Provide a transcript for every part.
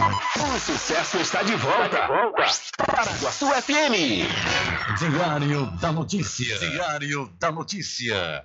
O sucesso está de volta. Para a sua FM. Diário da Notícia. Diário da Notícia.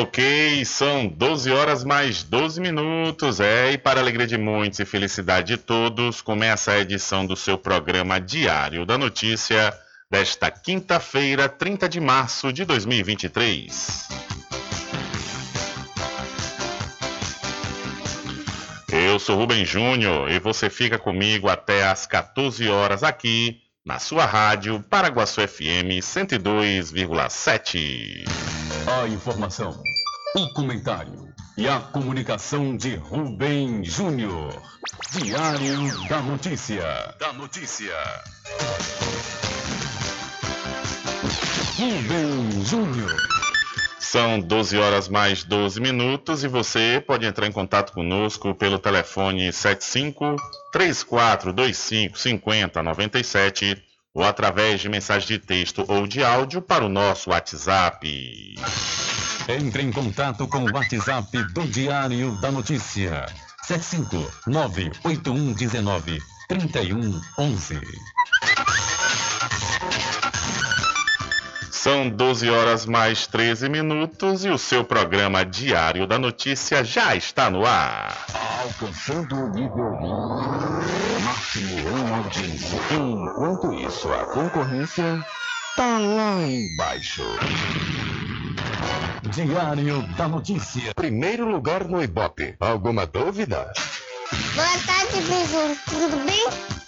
Ok, são 12 horas mais 12 minutos. É, e para alegria de muitos e felicidade de todos, começa a edição do seu programa Diário da Notícia desta quinta-feira, 30 de março de 2023. Eu sou Rubem Júnior e você fica comigo até às 14 horas aqui na sua rádio Paraguaçu FM 102,7. A informação, o comentário e a comunicação de Rubem Júnior. Diário da Notícia. Da Notícia. Rubem Júnior. São 12 horas mais 12 minutos e você pode entrar em contato conosco pelo telefone 75 3425 5097 ou através de mensagem de texto ou de áudio para o nosso WhatsApp. Entre em contato com o WhatsApp do Diário da Notícia. 759-8119-3111. São 12 horas mais 13 minutos e o seu programa Diário da Notícia já está no ar. Alcançando o nível em audiência. Enquanto isso, a concorrência tá lá embaixo. Diário da Notícia. Primeiro lugar no Ibope. Alguma dúvida? Boa tarde, Beijinho. Tudo bem?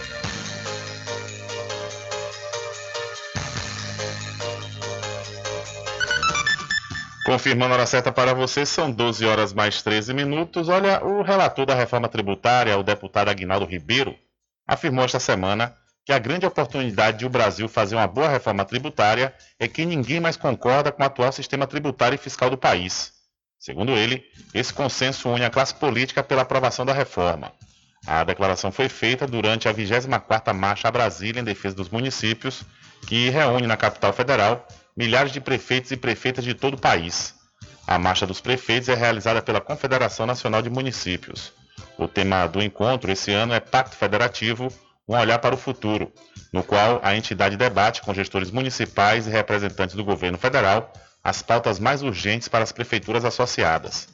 Confirmando a hora certa para você, são 12 horas mais 13 minutos. Olha, o relator da reforma tributária, o deputado Aguinaldo Ribeiro, afirmou esta semana que a grande oportunidade de o Brasil fazer uma boa reforma tributária é que ninguém mais concorda com o atual sistema tributário e fiscal do país. Segundo ele, esse consenso une a classe política pela aprovação da reforma. A declaração foi feita durante a 24ª Marcha a Brasília em defesa dos municípios, que reúne na capital federal milhares de prefeitos e prefeitas de todo o país. A Marcha dos Prefeitos é realizada pela Confederação Nacional de Municípios. O tema do encontro esse ano é Pacto Federativo, um olhar para o futuro, no qual a entidade debate com gestores municipais e representantes do governo federal as pautas mais urgentes para as prefeituras associadas.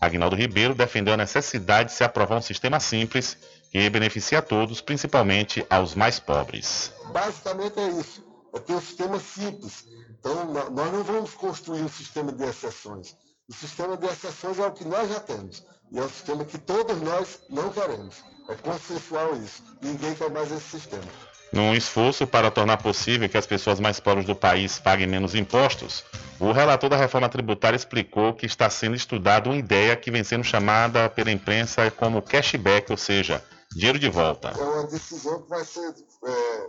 Agnaldo Ribeiro defendeu a necessidade de se aprovar um sistema simples que beneficie a todos, principalmente aos mais pobres. Basicamente é isso. É ter um sistema simples. Então, nós não vamos construir um sistema de exceções. O sistema de exceções é o que nós já temos. E é um sistema que todos nós não queremos. É consensual isso. Ninguém quer mais esse sistema. Num esforço para tornar possível que as pessoas mais pobres do país paguem menos impostos, o relator da reforma tributária explicou que está sendo estudada uma ideia que vem sendo chamada pela imprensa como cashback, ou seja, dinheiro de volta. É uma decisão que vai ser. É,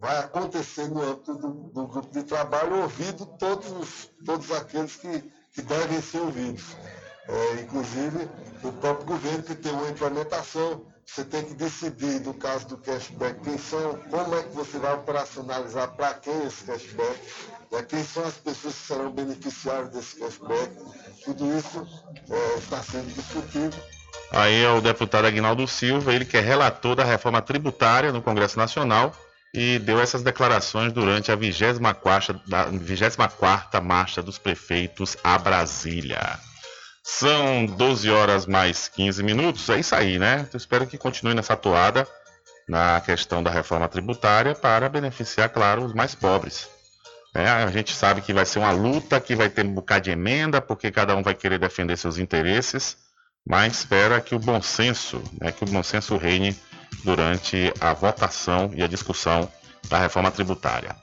vai acontecer no âmbito do, do, grupo de trabalho, ouvido todos, todos aqueles que, que devem ser ouvidos. É, inclusive o próprio governo que tem uma implementação, você tem que decidir, no caso do cashback, quem são, como é que você vai operacionalizar para quem esse cashback, né, quem são as pessoas que serão beneficiárias desse cashback. Tudo isso é, está sendo discutido. Aí é o deputado Aguinaldo Silva, ele que é relator da reforma tributária no Congresso Nacional e deu essas declarações durante a 24ª, 24ª Marcha dos Prefeitos a Brasília. São 12 horas mais 15 minutos, é isso aí, né? Eu espero que continue nessa toada na questão da reforma tributária para beneficiar, claro, os mais pobres. É, a gente sabe que vai ser uma luta, que vai ter um bocado de emenda, porque cada um vai querer defender seus interesses, mas espera que o bom senso, né, que o bom senso reine durante a votação e a discussão da reforma tributária.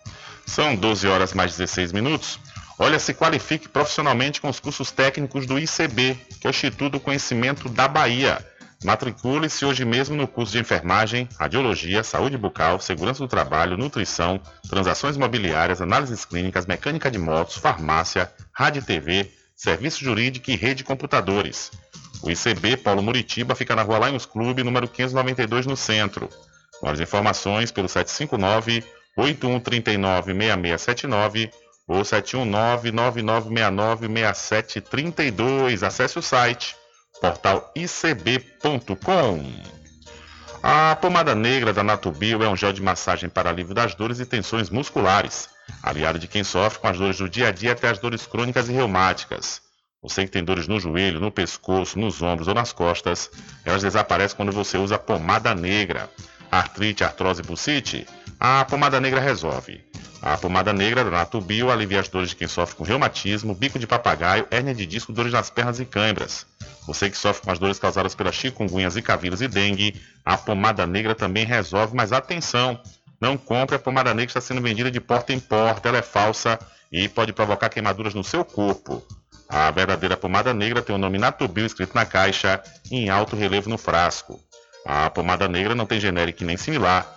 São 12 horas mais 16 minutos. Olha, se qualifique profissionalmente com os cursos técnicos do ICB, que é o Instituto do Conhecimento da Bahia. Matricule-se hoje mesmo no curso de enfermagem, radiologia, saúde bucal, segurança do trabalho, nutrição, transações imobiliárias, análises clínicas, mecânica de motos, farmácia, rádio e TV, serviço jurídico e rede de computadores. O ICB Paulo Muritiba fica na rua Lions Clube, número 592, no centro. Mais informações pelo 759 8139 6679 ou 719-9969-6732. Acesse o site portalicb.com. A pomada negra da Natubio é um gel de massagem para alívio das dores e tensões musculares, aliado de quem sofre com as dores do dia a dia até as dores crônicas e reumáticas. Você que tem dores no joelho, no pescoço, nos ombros ou nas costas, elas desaparecem quando você usa pomada negra. artrite, artrose, bucite? A pomada negra resolve. A pomada negra da Natubio alivia as dores de quem sofre com reumatismo, bico de papagaio, hérnia de disco, dores nas pernas e cãibras. Você que sofre com as dores causadas pela chikungunya, zika vírus e dengue, a pomada negra também resolve, mas atenção, não compre a pomada negra que está sendo vendida de porta em porta, ela é falsa e pode provocar queimaduras no seu corpo. A verdadeira pomada negra tem o nome Natubio escrito na caixa em alto relevo no frasco. A pomada negra não tem genérico nem similar,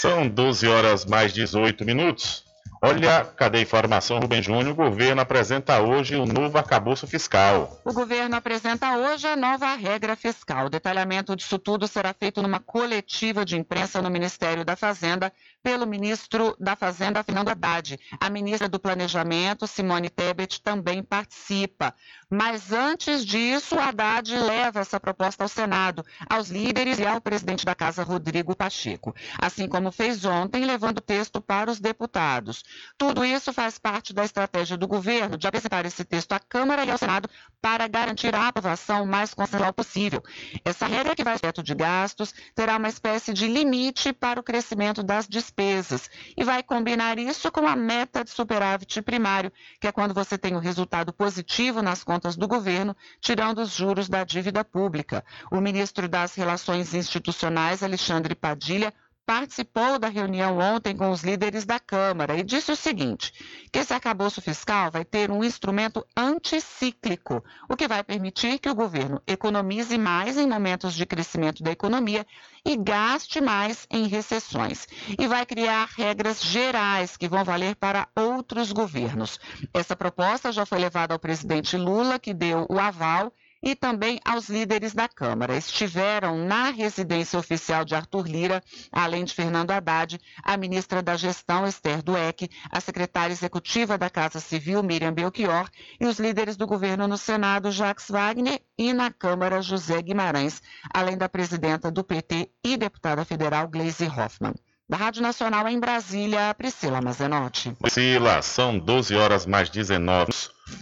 São 12 horas mais 18 minutos. Olha, cadê a informação, Rubem Júnior? O governo apresenta hoje o novo arcabouço fiscal. O governo apresenta hoje a nova regra fiscal. O detalhamento disso tudo será feito numa coletiva de imprensa no Ministério da Fazenda pelo ministro da Fazenda, Fernando Haddad. A ministra do Planejamento, Simone Tebet, também participa. Mas antes disso, Haddad leva essa proposta ao Senado, aos líderes e ao presidente da Casa, Rodrigo Pacheco. Assim como fez ontem, levando o texto para os deputados. Tudo isso faz parte da estratégia do governo de apresentar esse texto à Câmara e ao Senado para garantir a aprovação mais consensual possível. Essa regra que vai teto de gastos terá uma espécie de limite para o crescimento das despesas e vai combinar isso com a meta de superávit primário, que é quando você tem um resultado positivo nas contas do governo, tirando os juros da dívida pública. O ministro das Relações Institucionais, Alexandre Padilha, participou da reunião ontem com os líderes da Câmara e disse o seguinte: que esse arcabouço fiscal vai ter um instrumento anticíclico, o que vai permitir que o governo economize mais em momentos de crescimento da economia e gaste mais em recessões. E vai criar regras gerais que vão valer para outros governos. Essa proposta já foi levada ao presidente Lula, que deu o aval e também aos líderes da Câmara. Estiveram na residência oficial de Arthur Lira, além de Fernando Haddad, a ministra da Gestão, Esther Dueck, a secretária executiva da Casa Civil, Miriam Belchior, e os líderes do governo no Senado, Jacques Wagner, e na Câmara, José Guimarães, além da presidenta do PT e deputada federal, Gleisi Hoffmann. Da Rádio Nacional em Brasília, Priscila Mazenotti. Priscila, são 12 horas mais 19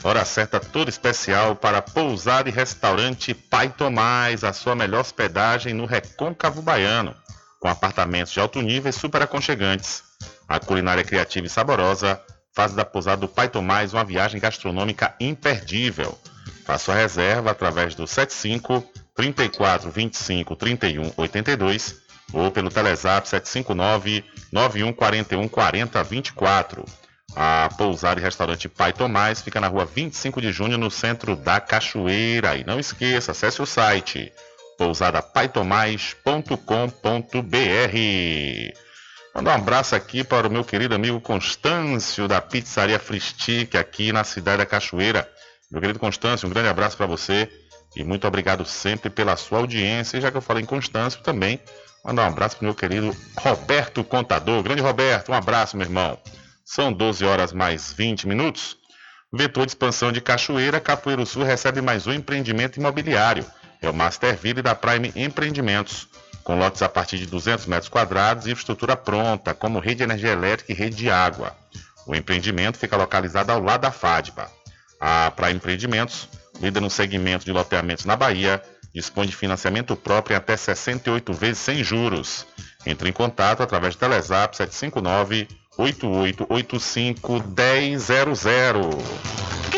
Hora certa toda especial para pousar e restaurante Pai Tomás, a sua melhor hospedagem no Recôncavo Baiano, com apartamentos de alto nível e super aconchegantes. A culinária criativa e saborosa faz da pousada do Pai Tomás uma viagem gastronômica imperdível. Faça sua reserva através do 75 34 25 31 82 ou pelo Telezap 759 9141 40 24. A pousada e restaurante Pai Tomás fica na rua 25 de junho, no centro da Cachoeira. E não esqueça, acesse o site pousadapaitomais.com.br. Manda um abraço aqui para o meu querido amigo Constâncio, da Pizzaria Fristic, aqui na cidade da Cachoeira. Meu querido Constâncio, um grande abraço para você e muito obrigado sempre pela sua audiência. E já que eu falei em Constâncio também, mandar um abraço para o meu querido Roberto Contador. Grande Roberto, um abraço, meu irmão. São 12 horas mais 20 minutos. Vetor de expansão de Cachoeira, Capoeiro Sul recebe mais um empreendimento imobiliário. É o Masterville da Prime Empreendimentos, com lotes a partir de 200 metros quadrados e infraestrutura pronta, como rede de energia elétrica e rede de água. O empreendimento fica localizado ao lado da FADBA. A Prime Empreendimentos, líder no segmento de loteamentos na Bahia, dispõe de financiamento próprio em até 68 vezes sem juros. Entre em contato através do Telezap 759 8885 1000.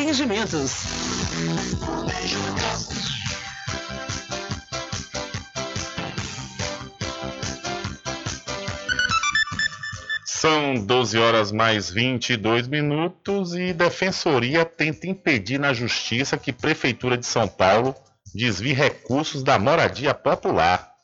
Empreendimentos. São 12 horas mais 22 minutos e Defensoria tenta impedir na Justiça que Prefeitura de São Paulo desvie recursos da moradia popular.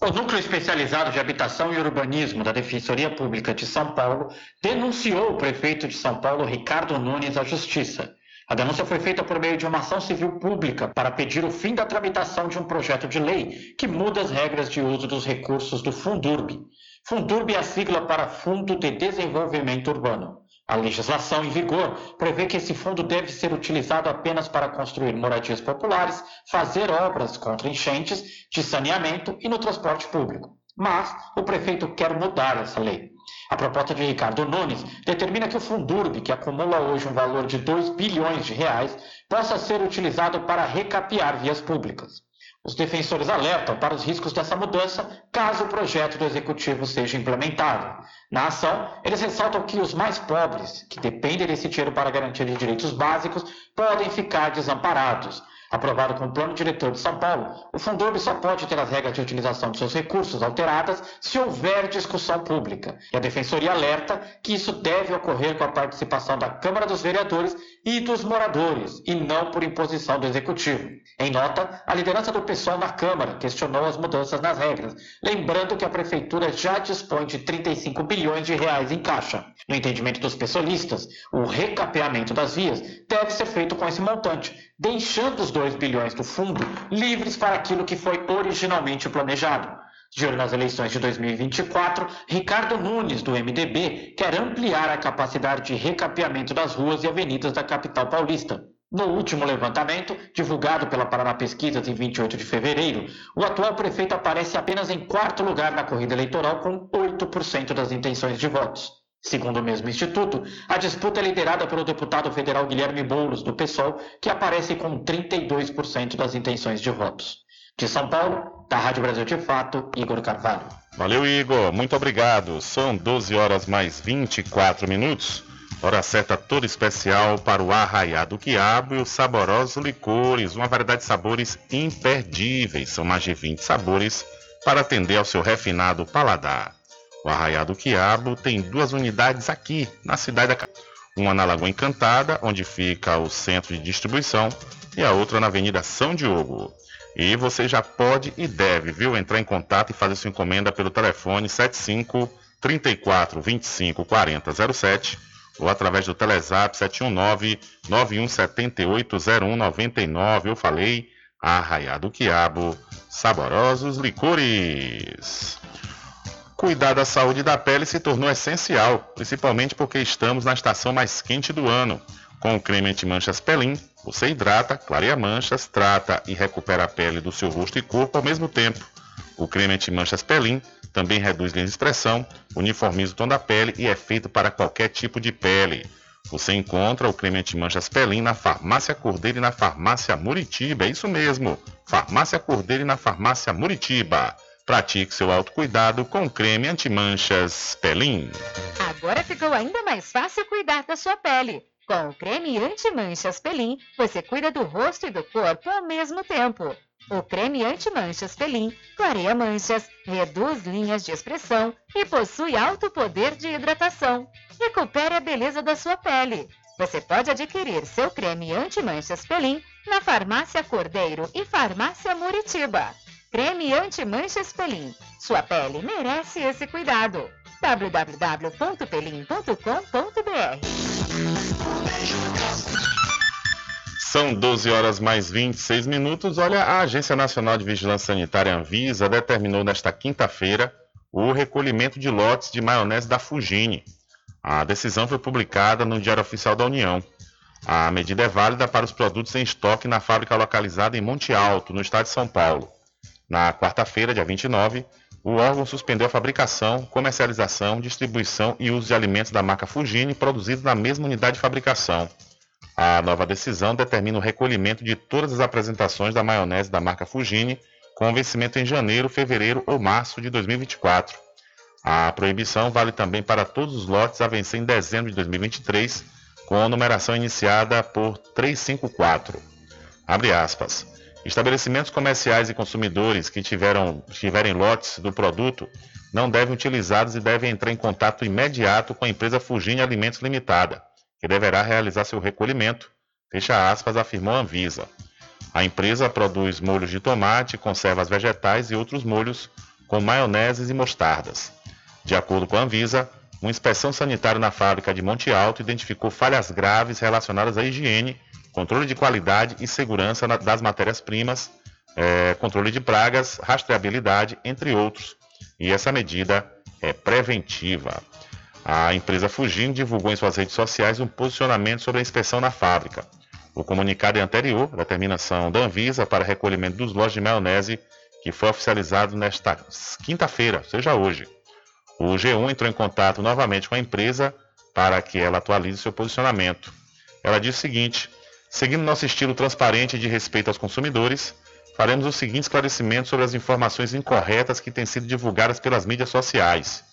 O Núcleo Especializado de Habitação e Urbanismo da Defensoria Pública de São Paulo denunciou o prefeito de São Paulo, Ricardo Nunes, à Justiça. A denúncia foi feita por meio de uma ação civil pública para pedir o fim da tramitação de um projeto de lei que muda as regras de uso dos recursos do Fundurb. Fundurb é a sigla para Fundo de Desenvolvimento Urbano. A legislação em vigor prevê que esse fundo deve ser utilizado apenas para construir moradias populares, fazer obras contra enchentes, de saneamento e no transporte público. Mas o prefeito quer mudar essa lei. A proposta de Ricardo Nunes determina que o Fundurb, que acumula hoje um valor de 2 bilhões de reais, possa ser utilizado para recapear vias públicas. Os defensores alertam para os riscos dessa mudança caso o projeto do executivo seja implementado. Na ação, eles ressaltam que os mais pobres, que dependem desse dinheiro para garantia de direitos básicos, podem ficar desamparados. Aprovado com o Plano Diretor de São Paulo, o Fundurb só pode ter as regras de utilização de seus recursos alteradas se houver discussão pública. E a Defensoria alerta que isso deve ocorrer com a participação da Câmara dos Vereadores e dos moradores, e não por imposição do Executivo. Em nota, a liderança do pessoal na Câmara questionou as mudanças nas regras, lembrando que a Prefeitura já dispõe de 35 bilhões de reais em caixa. No entendimento dos pessoalistas, o recapeamento das vias deve ser feito com esse montante, deixando os 2 bilhões do fundo livres para aquilo que foi originalmente planejado. De olho nas eleições de 2024, Ricardo Nunes, do MDB, quer ampliar a capacidade de recapeamento das ruas e avenidas da capital paulista. No último levantamento, divulgado pela Paraná Pesquisas em 28 de fevereiro, o atual prefeito aparece apenas em quarto lugar na corrida eleitoral com 8% das intenções de votos. Segundo o mesmo instituto, a disputa é liderada pelo deputado federal Guilherme Boulos, do PSOL, que aparece com 32% das intenções de votos. De São Paulo, da Rádio Brasil de Fato, Igor Carvalho. Valeu, Igor. Muito obrigado. São 12 horas mais 24 minutos. Hora certa toda especial para o Arraiado Quiabo e os saborosos licores, uma variedade de sabores imperdíveis. São mais de 20 sabores para atender ao seu refinado paladar. O Arraiado Quiabo tem duas unidades aqui, na cidade da uma na Lagoa Encantada, onde fica o centro de distribuição, e a outra na Avenida São Diogo. E você já pode e deve, viu, entrar em contato e fazer sua encomenda pelo telefone 75 34 25 40 07 ou através do Telezap 719 9178 0199. Eu falei, Arraiado Quiabo, saborosos licores. Cuidar da saúde da pele se tornou essencial, principalmente porque estamos na estação mais quente do ano. Com o creme anti-manchas Pelin, você hidrata, clareia manchas, trata e recupera a pele do seu rosto e corpo ao mesmo tempo. O creme anti-manchas Pelin também reduz linhas de expressão, uniformiza o tom da pele e é feito para qualquer tipo de pele. Você encontra o creme anti-manchas Pelin na Farmácia Cordeiro e na Farmácia Muritiba. É isso mesmo, Farmácia Cordeiro e na Farmácia Muritiba. Pratique seu autocuidado com creme anti-manchas Pelin. Agora ficou ainda mais fácil cuidar da sua pele. Com o creme anti-manchas Pelin, você cuida do rosto e do corpo ao mesmo tempo. O creme anti-manchas Pelin clareia manchas, reduz linhas de expressão e possui alto poder de hidratação. Recupere a beleza da sua pele. Você pode adquirir seu creme anti-manchas Pelin na Farmácia Cordeiro e Farmácia Muritiba. Creme anti-manchas Pelin. Sua pele merece esse cuidado. www.pelin.com.br São 12 horas mais 26 minutos. Olha, a Agência Nacional de Vigilância Sanitária Anvisa determinou nesta quinta-feira o recolhimento de lotes de maionese da Fugine. A decisão foi publicada no Diário Oficial da União. A medida é válida para os produtos em estoque na fábrica localizada em Monte Alto, no estado de São Paulo. Na quarta-feira, dia 29, o órgão suspendeu a fabricação, comercialização, distribuição e uso de alimentos da marca Fugine produzidos na mesma unidade de fabricação. A nova decisão determina o recolhimento de todas as apresentações da maionese da marca Fugine com vencimento em janeiro, fevereiro ou março de 2024. A proibição vale também para todos os lotes a vencer em dezembro de 2023, com a numeração iniciada por 354. Abre aspas. Estabelecimentos comerciais e consumidores que tiveram, tiverem lotes do produto não devem utilizá-los e devem entrar em contato imediato com a empresa Fugine Alimentos Limitada, que deverá realizar seu recolhimento, fecha aspas, afirmou a Anvisa. A empresa produz molhos de tomate, conservas vegetais e outros molhos com maioneses e mostardas. De acordo com a Anvisa, uma inspeção sanitária na fábrica de Monte Alto identificou falhas graves relacionadas à higiene, controle de qualidade e segurança das matérias-primas, é, controle de pragas, rastreabilidade, entre outros. E essa medida é preventiva. A empresa Fugim divulgou em suas redes sociais um posicionamento sobre a inspeção na fábrica. O comunicado é anterior à determinação da Anvisa para recolhimento dos lotes de maionese, que foi oficializado nesta quinta-feira, seja hoje. O G1 entrou em contato novamente com a empresa para que ela atualize seu posicionamento. Ela disse o seguinte: seguindo nosso estilo transparente de respeito aos consumidores, faremos o seguinte esclarecimento sobre as informações incorretas que têm sido divulgadas pelas mídias sociais.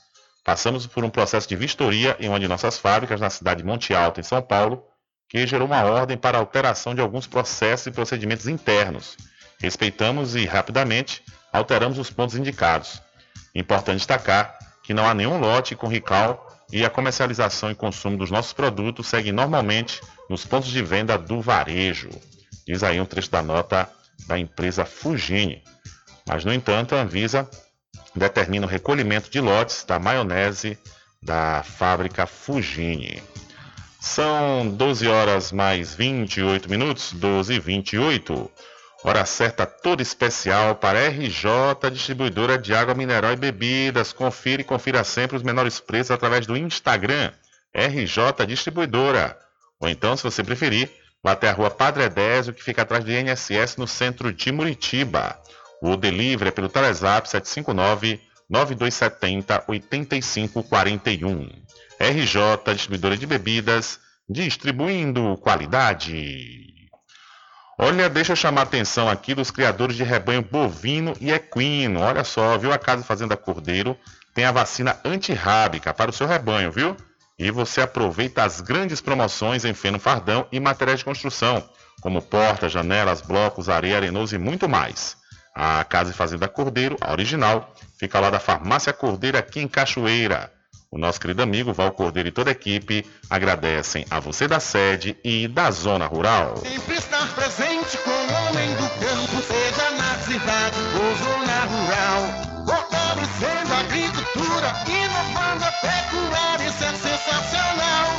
Passamos por um processo de vistoria em uma de nossas fábricas na cidade de Monte Alto, em São Paulo, que gerou uma ordem para alteração de alguns processos e procedimentos internos. Respeitamos e, rapidamente, alteramos os pontos indicados. Importante destacar que não há nenhum lote com RICAL e a comercialização e consumo dos nossos produtos segue normalmente nos pontos de venda do varejo. Diz aí um trecho da nota da empresa Fugine. Mas, no entanto, a Anvisa determina o recolhimento de lotes da maionese da fábrica Fugine. São 12 horas mais 28 minutos, 12 e 28. Hora certa toda especial para RJ Distribuidora de Água Mineral e Bebidas. Confira e confira sempre os menores preços através do Instagram RJ Distribuidora. Ou então, se você preferir, vá até a rua Padre Edésio, que fica atrás do INSS no centro de Muritiba. O delivery é pelo Telezap 759 9270 8541. RJ Distribuidora de Bebidas, distribuindo qualidade. Olha, deixa eu chamar a atenção aqui dos criadores de rebanho bovino e equino. Olha só, viu? A Casa Fazenda Cordeiro tem a vacina antirrábica para o seu rebanho, viu? E você aproveita as grandes promoções em feno fardão e materiais de construção, como portas, janelas, blocos, areia, arenoso e muito mais. A Casa Fazenda Cordeiro, a original, fica lá da Farmácia Cordeiro aqui em Cachoeira. O nosso querido amigo Val Cordeiro e toda a equipe agradecem a você da sede e da zona rural. Sempre estar presente campo, seja na cidade ou zona rural. Fortalecendo a agricultura, inovando a pecuária, isso é sensacional.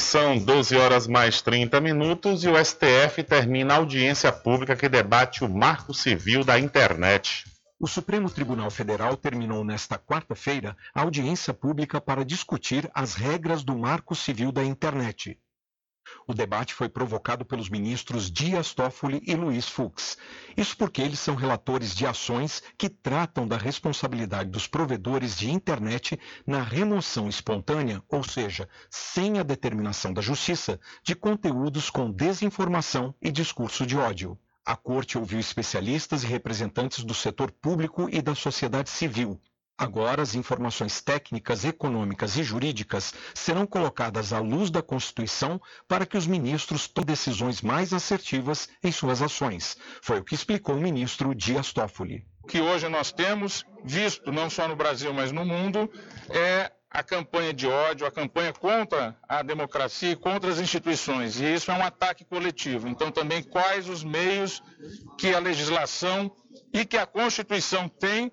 São 12 horas mais 30 minutos e o STF termina a audiência pública que debate o marco civil da internet. O Supremo Tribunal Federal terminou nesta quarta-feira a audiência pública para discutir as regras do marco civil da internet. O debate foi provocado pelos ministros Dias Toffoli e Luiz Fux. Isso porque eles são relatores de ações que tratam da responsabilidade dos provedores de internet na remoção espontânea, ou seja, sem a determinação da justiça, de conteúdos com desinformação e discurso de ódio. A corte ouviu especialistas e representantes do setor público e da sociedade civil. Agora, as informações técnicas, econômicas e jurídicas serão colocadas à luz da Constituição para que os ministros tomem decisões mais assertivas em suas ações. Foi o que explicou o ministro Dias Toffoli. O que hoje nós temos, visto não só no Brasil, mas no mundo, é a campanha de ódio, a campanha contra a democracia e contra as instituições. E isso é um ataque coletivo. Então, também, quais os meios que a legislação e que a Constituição tem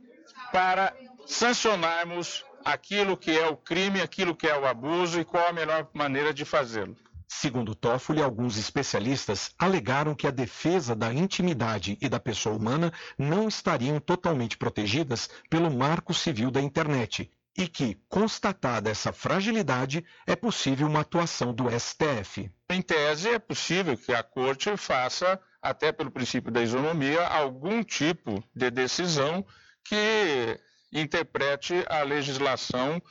para sancionarmos aquilo que é o crime, aquilo que é o abuso e qual a melhor maneira de fazê-lo. Segundo Toffoli, alguns especialistas alegaram que a defesa da intimidade e da pessoa humana não estariam totalmente protegidas pelo Marco Civil da Internet e que, constatada essa fragilidade, é possível uma atuação do STF. Em tese, é possível que a Corte faça, até pelo princípio da isonomia, algum tipo de decisão que interprete a legislação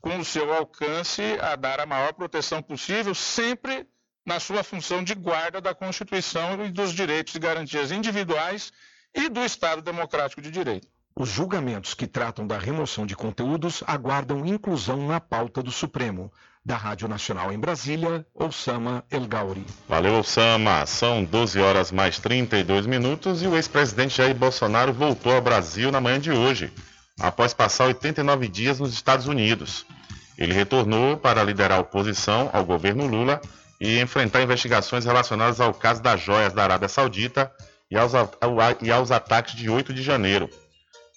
com o seu alcance a dar a maior proteção possível, sempre na sua função de guarda da Constituição e dos direitos e garantias individuais e do Estado Democrático de Direito. Os julgamentos que tratam da remoção de conteúdos aguardam inclusão na pauta do Supremo. Da Rádio Nacional em Brasília, Osama El Gauri. Valeu, Osama. São 12 horas mais 32 minutos e o ex-presidente Jair Bolsonaro voltou ao Brasil na manhã de hoje, após passar 89 dias nos Estados Unidos. Ele retornou para liderar a oposição ao governo Lula e enfrentar investigações relacionadas ao caso das joias da Arábia Saudita e aos, e aos ataques de 8 de janeiro.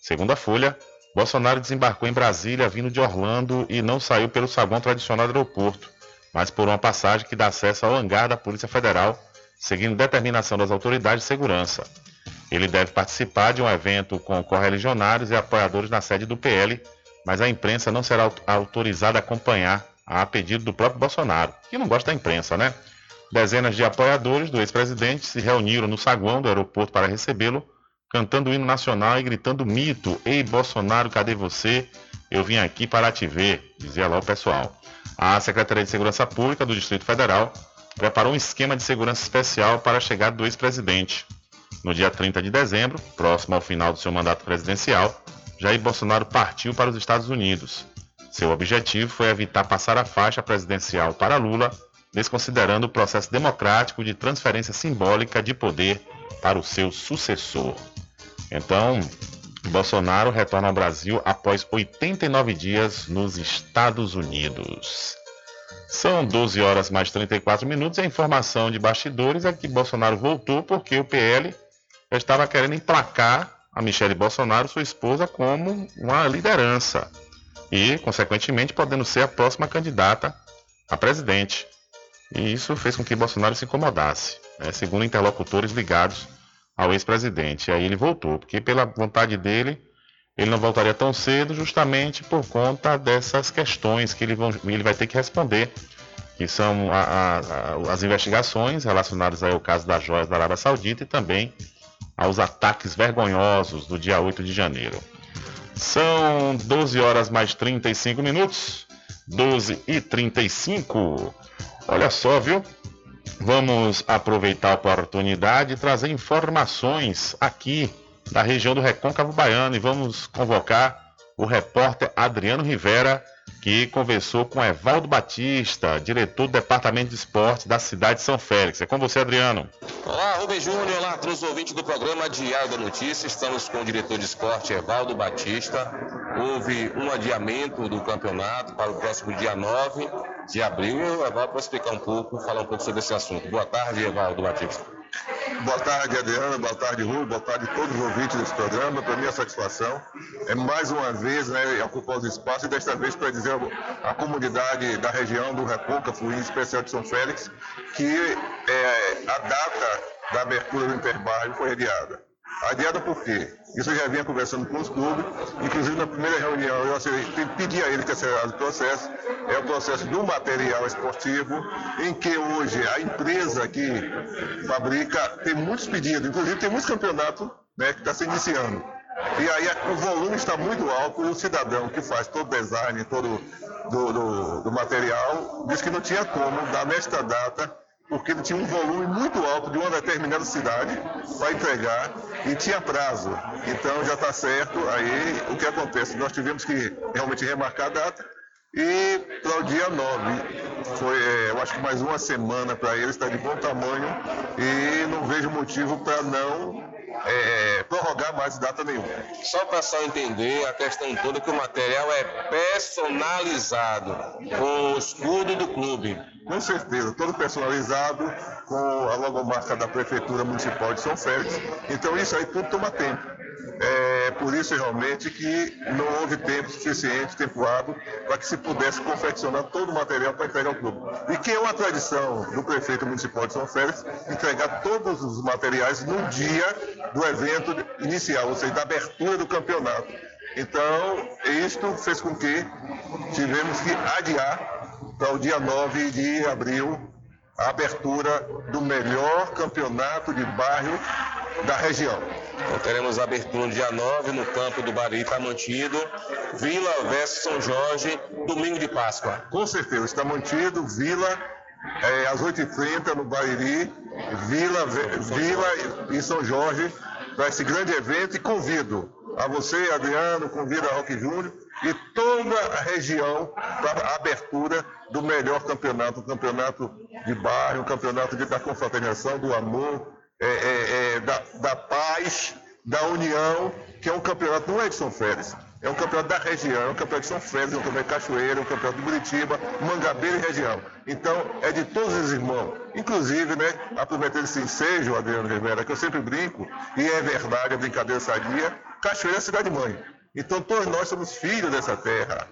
Segundo a Folha, Bolsonaro desembarcou em Brasília vindo de Orlando e não saiu pelo saguão tradicional do aeroporto, mas por uma passagem que dá acesso ao hangar da Polícia Federal, seguindo determinação das autoridades de segurança. Ele deve participar de um evento com correligionários e apoiadores na sede do PL, mas a imprensa não será autorizada a acompanhar a pedido do próprio Bolsonaro, que não gosta da imprensa, né? Dezenas de apoiadores do ex-presidente se reuniram no saguão do aeroporto para recebê-lo, cantando o hino nacional e gritando mito: Ei Bolsonaro, cadê você? Eu vim aqui para te ver, dizia lá o pessoal. A Secretaria de Segurança Pública do Distrito Federal preparou um esquema de segurança especial para a chegada do ex-presidente. No dia 30 de dezembro, próximo ao final do seu mandato presidencial, Jair Bolsonaro partiu para os Estados Unidos. Seu objetivo foi evitar passar a faixa presidencial para Lula, desconsiderando o processo democrático de transferência simbólica de poder para o seu sucessor. Então, Bolsonaro retorna ao Brasil após 89 dias nos Estados Unidos. São 12 horas mais 34 minutos. A informação de bastidores é que Bolsonaro voltou porque o PL já estava querendo emplacar a Michele Bolsonaro, sua esposa, como uma liderança e, consequentemente, podendo ser a próxima candidata a presidente. E isso fez com que Bolsonaro se incomodasse, né, segundo interlocutores ligados ao ex-presidente. Aí ele voltou, porque pela vontade dele, ele não voltaria tão cedo, justamente por conta dessas questões que ele, vão, ele vai ter que responder, que são a, a, a, as investigações relacionadas ao caso das joias da Arábia Saudita e também aos ataques vergonhosos do dia 8 de janeiro. São 12 horas mais 35 minutos. 12 e 35. Olha só, viu? Vamos aproveitar a oportunidade e trazer informações aqui da região do Recôncavo Baiano e vamos convocar o repórter Adriano Rivera que conversou com Evaldo Batista, diretor do Departamento de Esporte da cidade de São Félix. É com você, Adriano. Olá, Rubem Júnior. Olá, ouvintes do programa Diário da Notícia. Estamos com o diretor de esporte, Evaldo Batista. Houve um adiamento do campeonato para o próximo dia 9 de abril. E o Evaldo vai explicar um pouco, falar um pouco sobre esse assunto. Boa tarde, Evaldo Batista. Boa tarde, Adriana. Boa tarde, Rui. Boa tarde a todos os ouvintes desse programa. Para mim, a satisfação é mais uma vez né, ocupar os espaços e desta vez para dizer à comunidade da região do Recôncavo, em especial de São Félix, que é, a data da abertura do Interbairro foi adiada. Adiada por quê? Isso eu já vinha conversando com os clubes, inclusive na primeira reunião eu pedi a ele que acelerasse o processo, é o processo do material esportivo, em que hoje a empresa que fabrica tem muitos pedidos, inclusive tem muitos campeonatos né, que está se iniciando. E aí o volume está muito alto e o cidadão que faz todo o design, todo do, do, do material, disse que não tinha como dar nesta data porque ele tinha um volume muito alto de uma determinada cidade para entregar e tinha prazo. Então já está certo. Aí o que acontece? Nós tivemos que realmente remarcar a data e para o dia 9. Foi, é, eu acho que mais uma semana para ele, está de bom tamanho e não vejo motivo para não é, prorrogar mais data nenhuma. Só para só entender a questão toda que o material é personalizado com o escudo do clube. Com certeza, todo personalizado com a logomarca da Prefeitura Municipal de São Félix. Então isso aí tudo toma tempo. É por isso realmente que não houve tempo suficiente, tempo hábil, para que se pudesse confeccionar todo o material para entregar ao clube. E que é uma tradição do prefeito municipal de São Félix entregar todos os materiais no dia do evento inicial, ou seja, da abertura do campeonato. Então, isto fez com que tivemos que adiar para o dia 9 de abril a abertura do melhor campeonato de bairro da região. Então teremos abertura no dia 9 no campo do Bari, está mantido. Vila versus São Jorge, domingo de Páscoa. Com certeza, está mantido. Vila é, às 8h30 no Bariri, Vila, Vila e São Jorge, para esse grande evento e convido a você, Adriano, convido a Roque Júnior e toda a região para a abertura do melhor campeonato, um campeonato de bairro, um campeonato de, da confraternização, do amor, é, é, é, da, da, paz, da união, que é um campeonato, não é São Félix, é um campeonato da região, é um campeonato de São Félix, é um campeonato de Cachoeira, é um campeonato de Buritiba, Mangabeira e região. Então, é de todos os irmãos. Inclusive, né, aproveitando esse ensejo, Adriano Rivera, que eu sempre brinco, e é verdade, a brincadeira sadia, Cachoeira é cidade-mãe. Então, todos nós somos filhos dessa terra.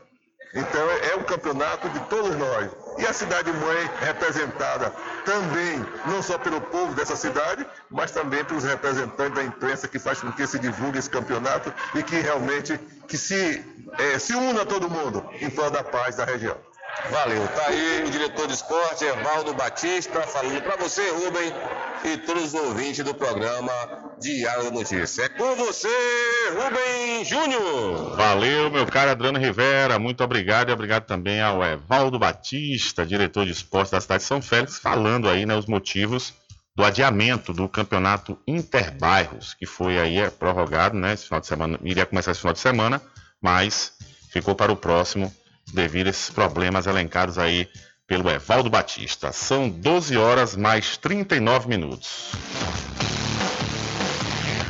Então, é um campeonato de todos nós. E a cidade-mãe representada também, não só pelo povo dessa cidade, mas também pelos representantes da imprensa que faz com que se divulgue esse campeonato e que realmente que se, é, se una todo mundo em prol da paz da região. Valeu. Tá aí o diretor de esporte, Evaldo Batista, falando para você, Rubem, e todos os ouvintes do programa Diário da Notícia. É com você, Rubem Júnior. Valeu, meu caro Adriano Rivera. Muito obrigado e obrigado também ao Evaldo Batista, diretor de esporte da cidade de São Félix, falando aí né, os motivos do adiamento do campeonato Interbairros, que foi aí é, prorrogado, né? Esse final de semana, iria começar esse final de semana, mas ficou para o próximo devido a esses problemas elencados aí pelo Evaldo Batista. São 12 horas mais 39 minutos.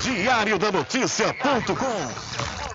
Diário da Notícia.com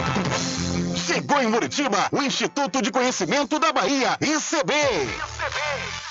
Chegou em Muritiba o Instituto de Conhecimento da Bahia, ICB. ICB.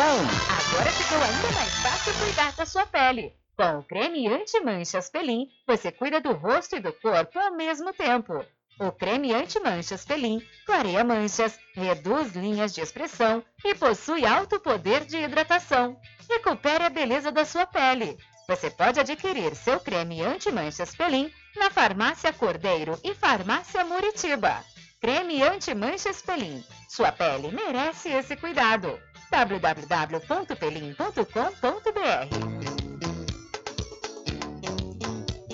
Agora ficou ainda mais fácil cuidar da sua pele. Com o creme anti-manchas Pelin, você cuida do rosto e do corpo ao mesmo tempo. O creme anti-manchas Pelin clareia manchas, reduz linhas de expressão e possui alto poder de hidratação. Recupere a beleza da sua pele. Você pode adquirir seu creme anti-manchas Pelin na Farmácia Cordeiro e Farmácia Muritiba. Creme anti-manchas Pelin. Sua pele merece esse cuidado www.pelim.com.br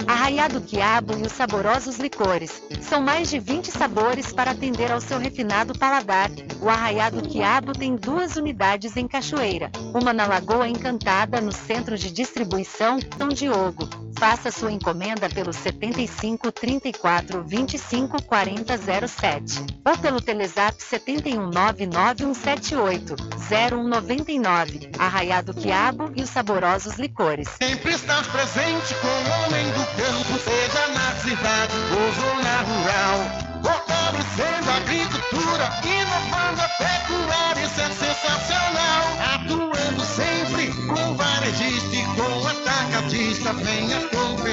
Arraiado Quiabo e os saborosos licores. São mais de 20 sabores para atender ao seu refinado paladar. O Arraiado Quiabo tem duas unidades em Cachoeira. Uma na Lagoa Encantada, no centro de distribuição São Diogo. Faça sua encomenda pelo 75 34 25 40 07 ou pelo Telezap 71 99178 0199. Arraiado Quiabo e os saborosos licores. Sempre presente com o homem do campo, seja na cidade ou zona rural. Fortalecendo a agricultura, inovando a pecuária, isso é sensacional. Atuando sempre com varejista e com atacadista, venha conferir.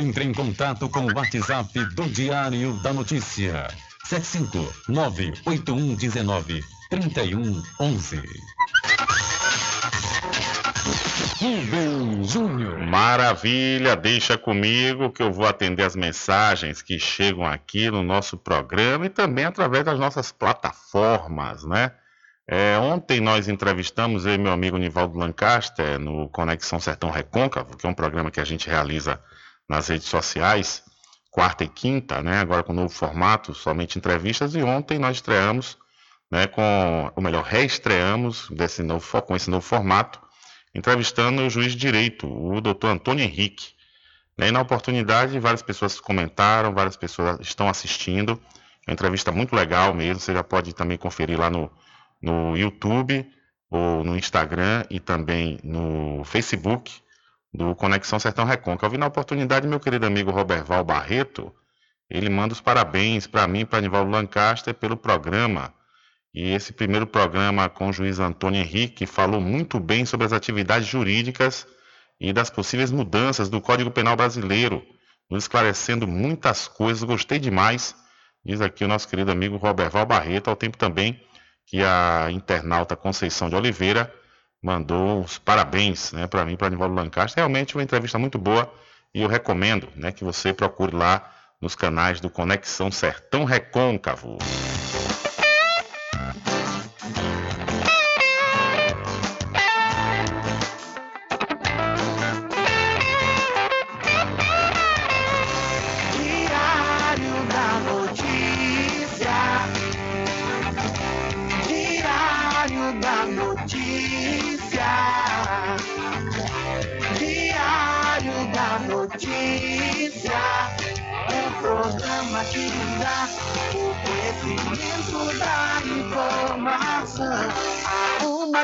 Entre em contato com o WhatsApp do Diário da Notícia. 759-8119-3111. Rubem Júnior. Maravilha, deixa comigo que eu vou atender as mensagens que chegam aqui no nosso programa e também através das nossas plataformas, né? É, ontem nós entrevistamos eu e meu amigo Nivaldo Lancaster no Conexão Sertão Recôncavo, que é um programa que a gente realiza nas redes sociais, quarta e quinta, né? Agora com novo formato, somente entrevistas. E ontem nós estreamos, né? Com, ou melhor, reestreamos desse novo, com esse novo formato, entrevistando o juiz de direito, o doutor Antônio Henrique. Né, e na oportunidade, várias pessoas comentaram, várias pessoas estão assistindo. É uma entrevista muito legal mesmo. Você já pode também conferir lá no, no YouTube, ou no Instagram e também no Facebook do Conexão Sertão Recôncavo. E na oportunidade, meu querido amigo Roberval Barreto, ele manda os parabéns para mim, para Anivaldo Lancaster, pelo programa. E esse primeiro programa com o juiz Antônio Henrique falou muito bem sobre as atividades jurídicas e das possíveis mudanças do Código Penal brasileiro, nos esclarecendo muitas coisas. Gostei demais, diz aqui o nosso querido amigo Roberval Barreto, ao tempo também que a internauta Conceição de Oliveira mandou os parabéns né, para mim, para Anivaldo Lancaster. Realmente uma entrevista muito boa e eu recomendo né, que você procure lá nos canais do Conexão Sertão Recôncavo.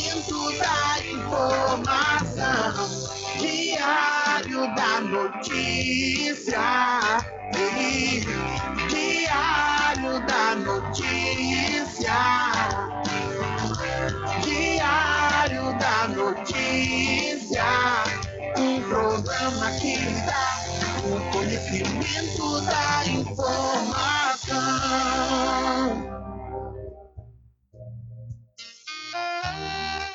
Conhecimento da informação. Diário da Notícia, Diário da Notícia, Diário da notícia. Um programa que dá o conhecimento da informação.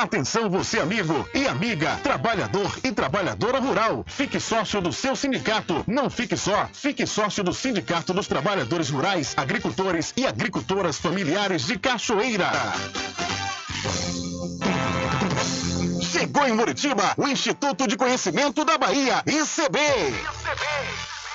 Atenção você amigo e amiga, trabalhador e trabalhadora rural. Fique sócio do seu sindicato. Não fique só, fique sócio do Sindicato dos Trabalhadores Rurais, Agricultores e Agricultoras Familiares de Cachoeira. Chegou em Muritiba o Instituto de Conhecimento da Bahia, ICB.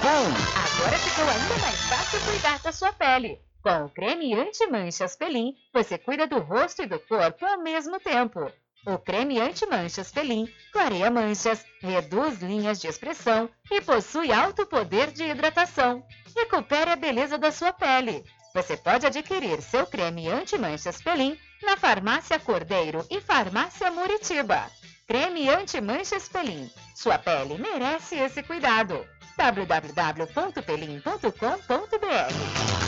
Agora ficou ainda mais fácil cuidar da sua pele. Com o creme anti-manchas Pelin, você cuida do rosto e do corpo ao mesmo tempo. O creme anti-manchas Pelin clareia manchas, reduz linhas de expressão e possui alto poder de hidratação. Recupere a beleza da sua pele. Você pode adquirir seu creme anti-manchas Pelin na Farmácia Cordeiro e Farmácia Muritiba. Creme anti-manchas Pelin. Sua pele merece esse cuidado. www.pelin.com.br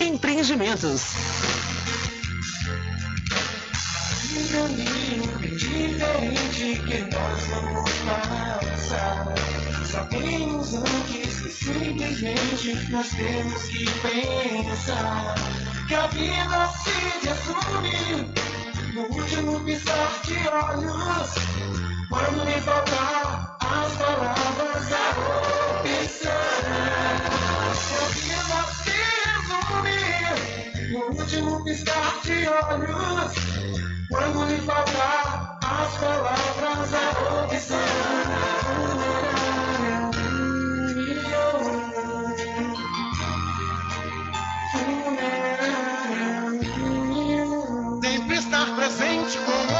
Empreendimentos. Caminho diferente que nós vamos passar. Sabemos antes que simplesmente nós temos que pensar que a vida se resume no último piscar de olhos. Quando me faltar as palavras, a opção. Último piscar de olhos. Quando lhe faltar as palavras, a opção. Sempre estar presente com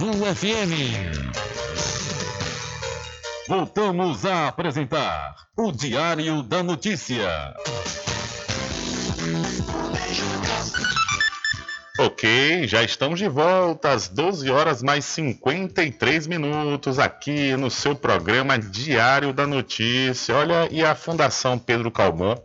FM. Voltamos a apresentar o Diário da Notícia. Ok, já estamos de volta às 12 horas mais 53 minutos aqui no seu programa Diário da Notícia. Olha, e a Fundação Pedro Calmon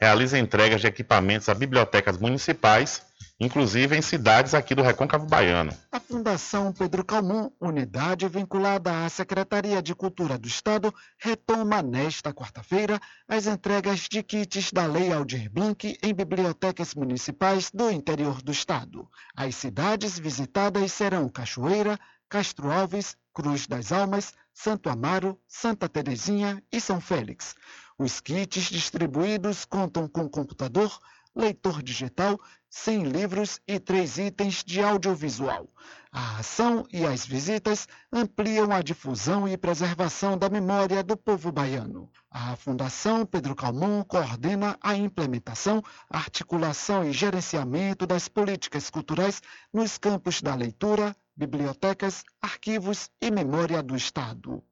realiza entregas de equipamentos a bibliotecas municipais, inclusive em cidades aqui do Recôncavo Baiano. A Fundação Pedro Calmon, unidade vinculada à Secretaria de Cultura do Estado, retoma nesta quarta-feira as entregas de kits da Lei Aldir Blanc em bibliotecas municipais do interior do Estado. As cidades visitadas serão Cachoeira, Castro Alves, Cruz das Almas, Santo Amaro, Santa Terezinha e São Félix. Os kits distribuídos contam com computador, leitor digital, 100 livros e três itens de audiovisual. A ação e as visitas ampliam a difusão e preservação da memória do povo baiano. A Fundação Pedro Calmon coordena a implementação, articulação e gerenciamento das políticas culturais nos campos da leitura, bibliotecas, arquivos e memória do Estado.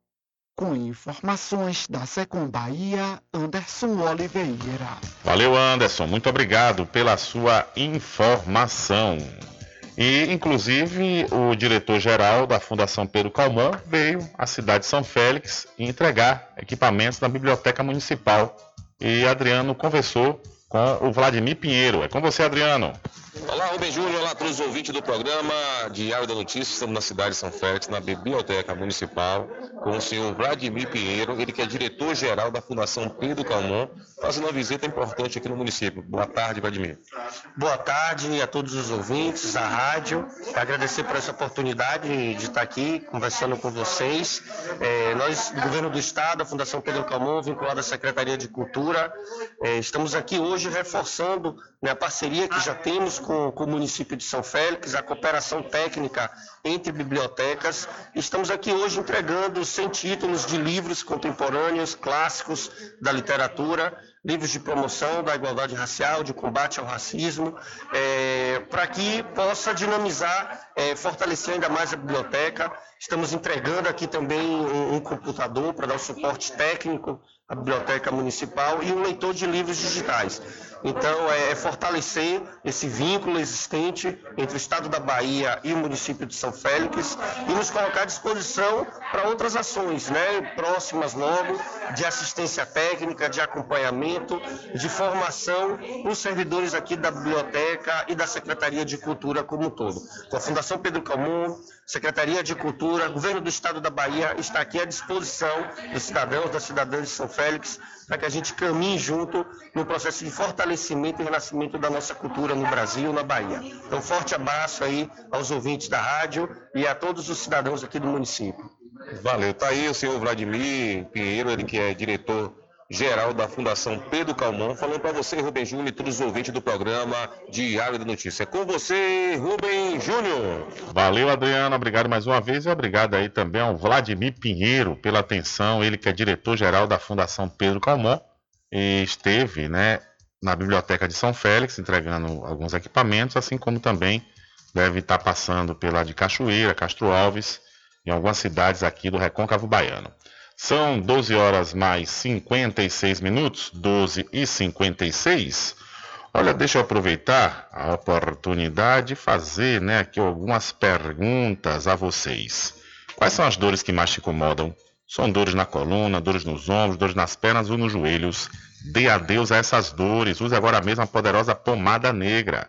Com informações da Secom Bahia, Anderson Oliveira. Valeu, Anderson. Muito obrigado pela sua informação. E, inclusive, o diretor-geral da Fundação Pedro Calmon veio à cidade de São Félix entregar equipamentos na Biblioteca Municipal. E Adriano conversou com o Vladimir Pinheiro. É com você, Adriano. Olá, Rubem Júnior, olá a todos os ouvintes do programa Diário da Notícia. Estamos na cidade de São Félix, na Biblioteca Municipal, com o senhor Vladimir Pinheiro, ele que é diretor-geral da Fundação Pedro Calmon, fazendo uma visita importante aqui no município. Boa tarde, Vladimir. Boa tarde a todos os ouvintes, a rádio. Agradecer por essa oportunidade de estar aqui conversando com vocês. É, nós, do Governo do Estado, a Fundação Pedro Calmon, vinculada à Secretaria de Cultura, é, estamos aqui hoje reforçando né, a parceria que já temos com, com, o município de São Félix, a cooperação técnica entre bibliotecas. Estamos aqui hoje entregando 100 títulos de livros contemporâneos, clássicos da literatura, livros de promoção da igualdade racial, de combate ao racismo, é, para que possa dinamizar, é, fortalecer ainda mais a biblioteca. Estamos entregando aqui também um, um computador para dar o suporte técnico à biblioteca municipal e um leitor de livros digitais. Então, é, é fortalecer esse vínculo existente entre o Estado da Bahia e o município de São Félix e nos colocar à disposição para outras ações, né, próximas logo, de assistência técnica, de acompanhamento, de formação dos servidores aqui da biblioteca e da Secretaria de Cultura como um todo. Com a Fundação Pedro Calmon, Secretaria de Cultura, Governo do Estado da Bahia está aqui à disposição dos cidadãos, das cidadãs de São Félix, para que a gente caminhe junto no processo de fortalecimento e renascimento da nossa cultura no Brasil, na Bahia. Então, forte abraço aí aos ouvintes da rádio e a todos os cidadãos aqui do município. Valeu. Tá aí o senhor Vladimir Pinheiro, ele que é diretor geral da Fundação Pedro Calmon, falando para você, Rubem Júnior, e todos os ouvintes do programa Diário da Notícia. Com você, Rubem Júnior. Valeu, Adriano. Obrigado mais uma vez e obrigado aí também ao Vladimir Pinheiro pela atenção. Ele que é diretor-geral da Fundação Pedro Calmon e esteve, né, na Biblioteca de São Félix entregando alguns equipamentos, assim como também deve estar passando pela de Cachoeira, Castro Alves, em algumas cidades aqui do Recôncavo Baiano. São 12 horas mais 56 minutos, 12 e 56. Olha, deixa eu aproveitar a oportunidade de fazer né, aqui algumas perguntas a vocês. Quais são as dores que mais te incomodam? São dores na coluna, dores nos ombros, dores nas pernas ou nos joelhos? Dê adeus a essas dores. Use agora mesmo a poderosa pomada negra.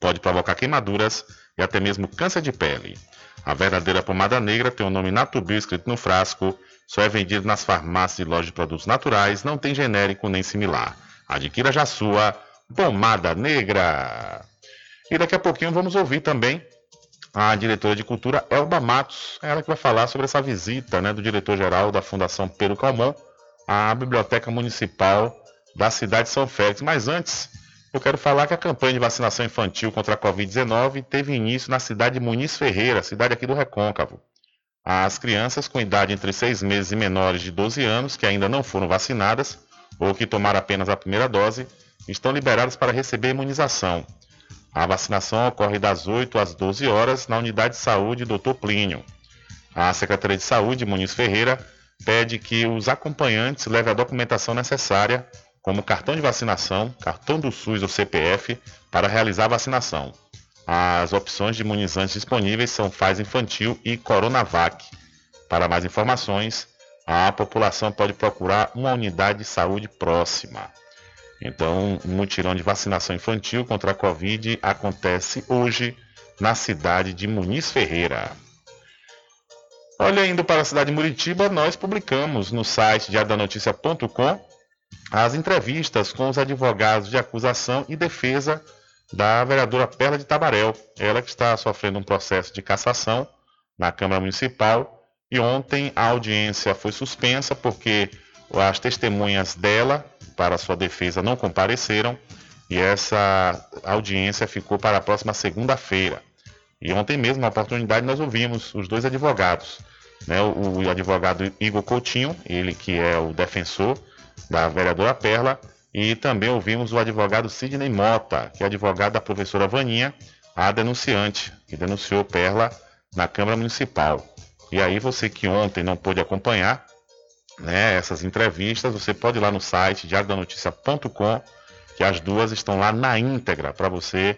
Pode provocar queimaduras e até mesmo câncer de pele. A verdadeira pomada negra tem o nome Natubio escrito no frasco, só é vendida nas farmácias e lojas de produtos naturais, não tem genérico nem similar. Adquira já sua pomada negra. E daqui a pouquinho vamos ouvir também a diretora de cultura Elba Matos, ela que vai falar sobre essa visita né, do diretor-geral da Fundação Pedro Calmon à Biblioteca Municipal da cidade de São Félix. Mas antes, eu quero falar que a campanha de vacinação infantil contra a Covid-19 teve início na cidade de Muniz Ferreira, cidade aqui do Recôncavo. As crianças com idade entre 6 meses e menores de 12 anos, que ainda não foram vacinadas ou que tomaram apenas a primeira dose, estão liberadas para receber imunização. A vacinação ocorre das 8 às 12 horas na unidade de saúde Dr. Plínio. A Secretaria de Saúde, Muniz Ferreira, pede que os acompanhantes levem a documentação necessária, como cartão de vacinação, cartão do SUS ou CPF, para realizar a vacinação. As opções de imunizantes disponíveis são Faz Infantil e Coronavac. Para mais informações, a população pode procurar uma unidade de saúde próxima. Então, o mutirão de vacinação infantil contra a Covid acontece hoje na cidade de Muniz Ferreira. Olha, indo para a cidade de Muritiba, nós publicamos no site diadanoticia.com as entrevistas com os advogados de acusação e defesa da vereadora Perla de Tabarel. Ela que está sofrendo um processo de cassação na Câmara Municipal e ontem a audiência foi suspensa porque as testemunhas dela para sua defesa não compareceram e essa audiência ficou para a próxima segunda-feira. E ontem mesmo, na oportunidade, nós ouvimos os dois advogados. Né? O, o advogado Igor Coutinho, ele que é o defensor da vereadora Perla, e também ouvimos o advogado Sidney Mota, que é advogado da professora Vaninha, a denunciante, que denunciou Perla na Câmara Municipal. E aí você que ontem não pôde acompanhar, né, essas entrevistas, você pode ir lá no site diariodanoticia.com, que as duas estão lá na íntegra para você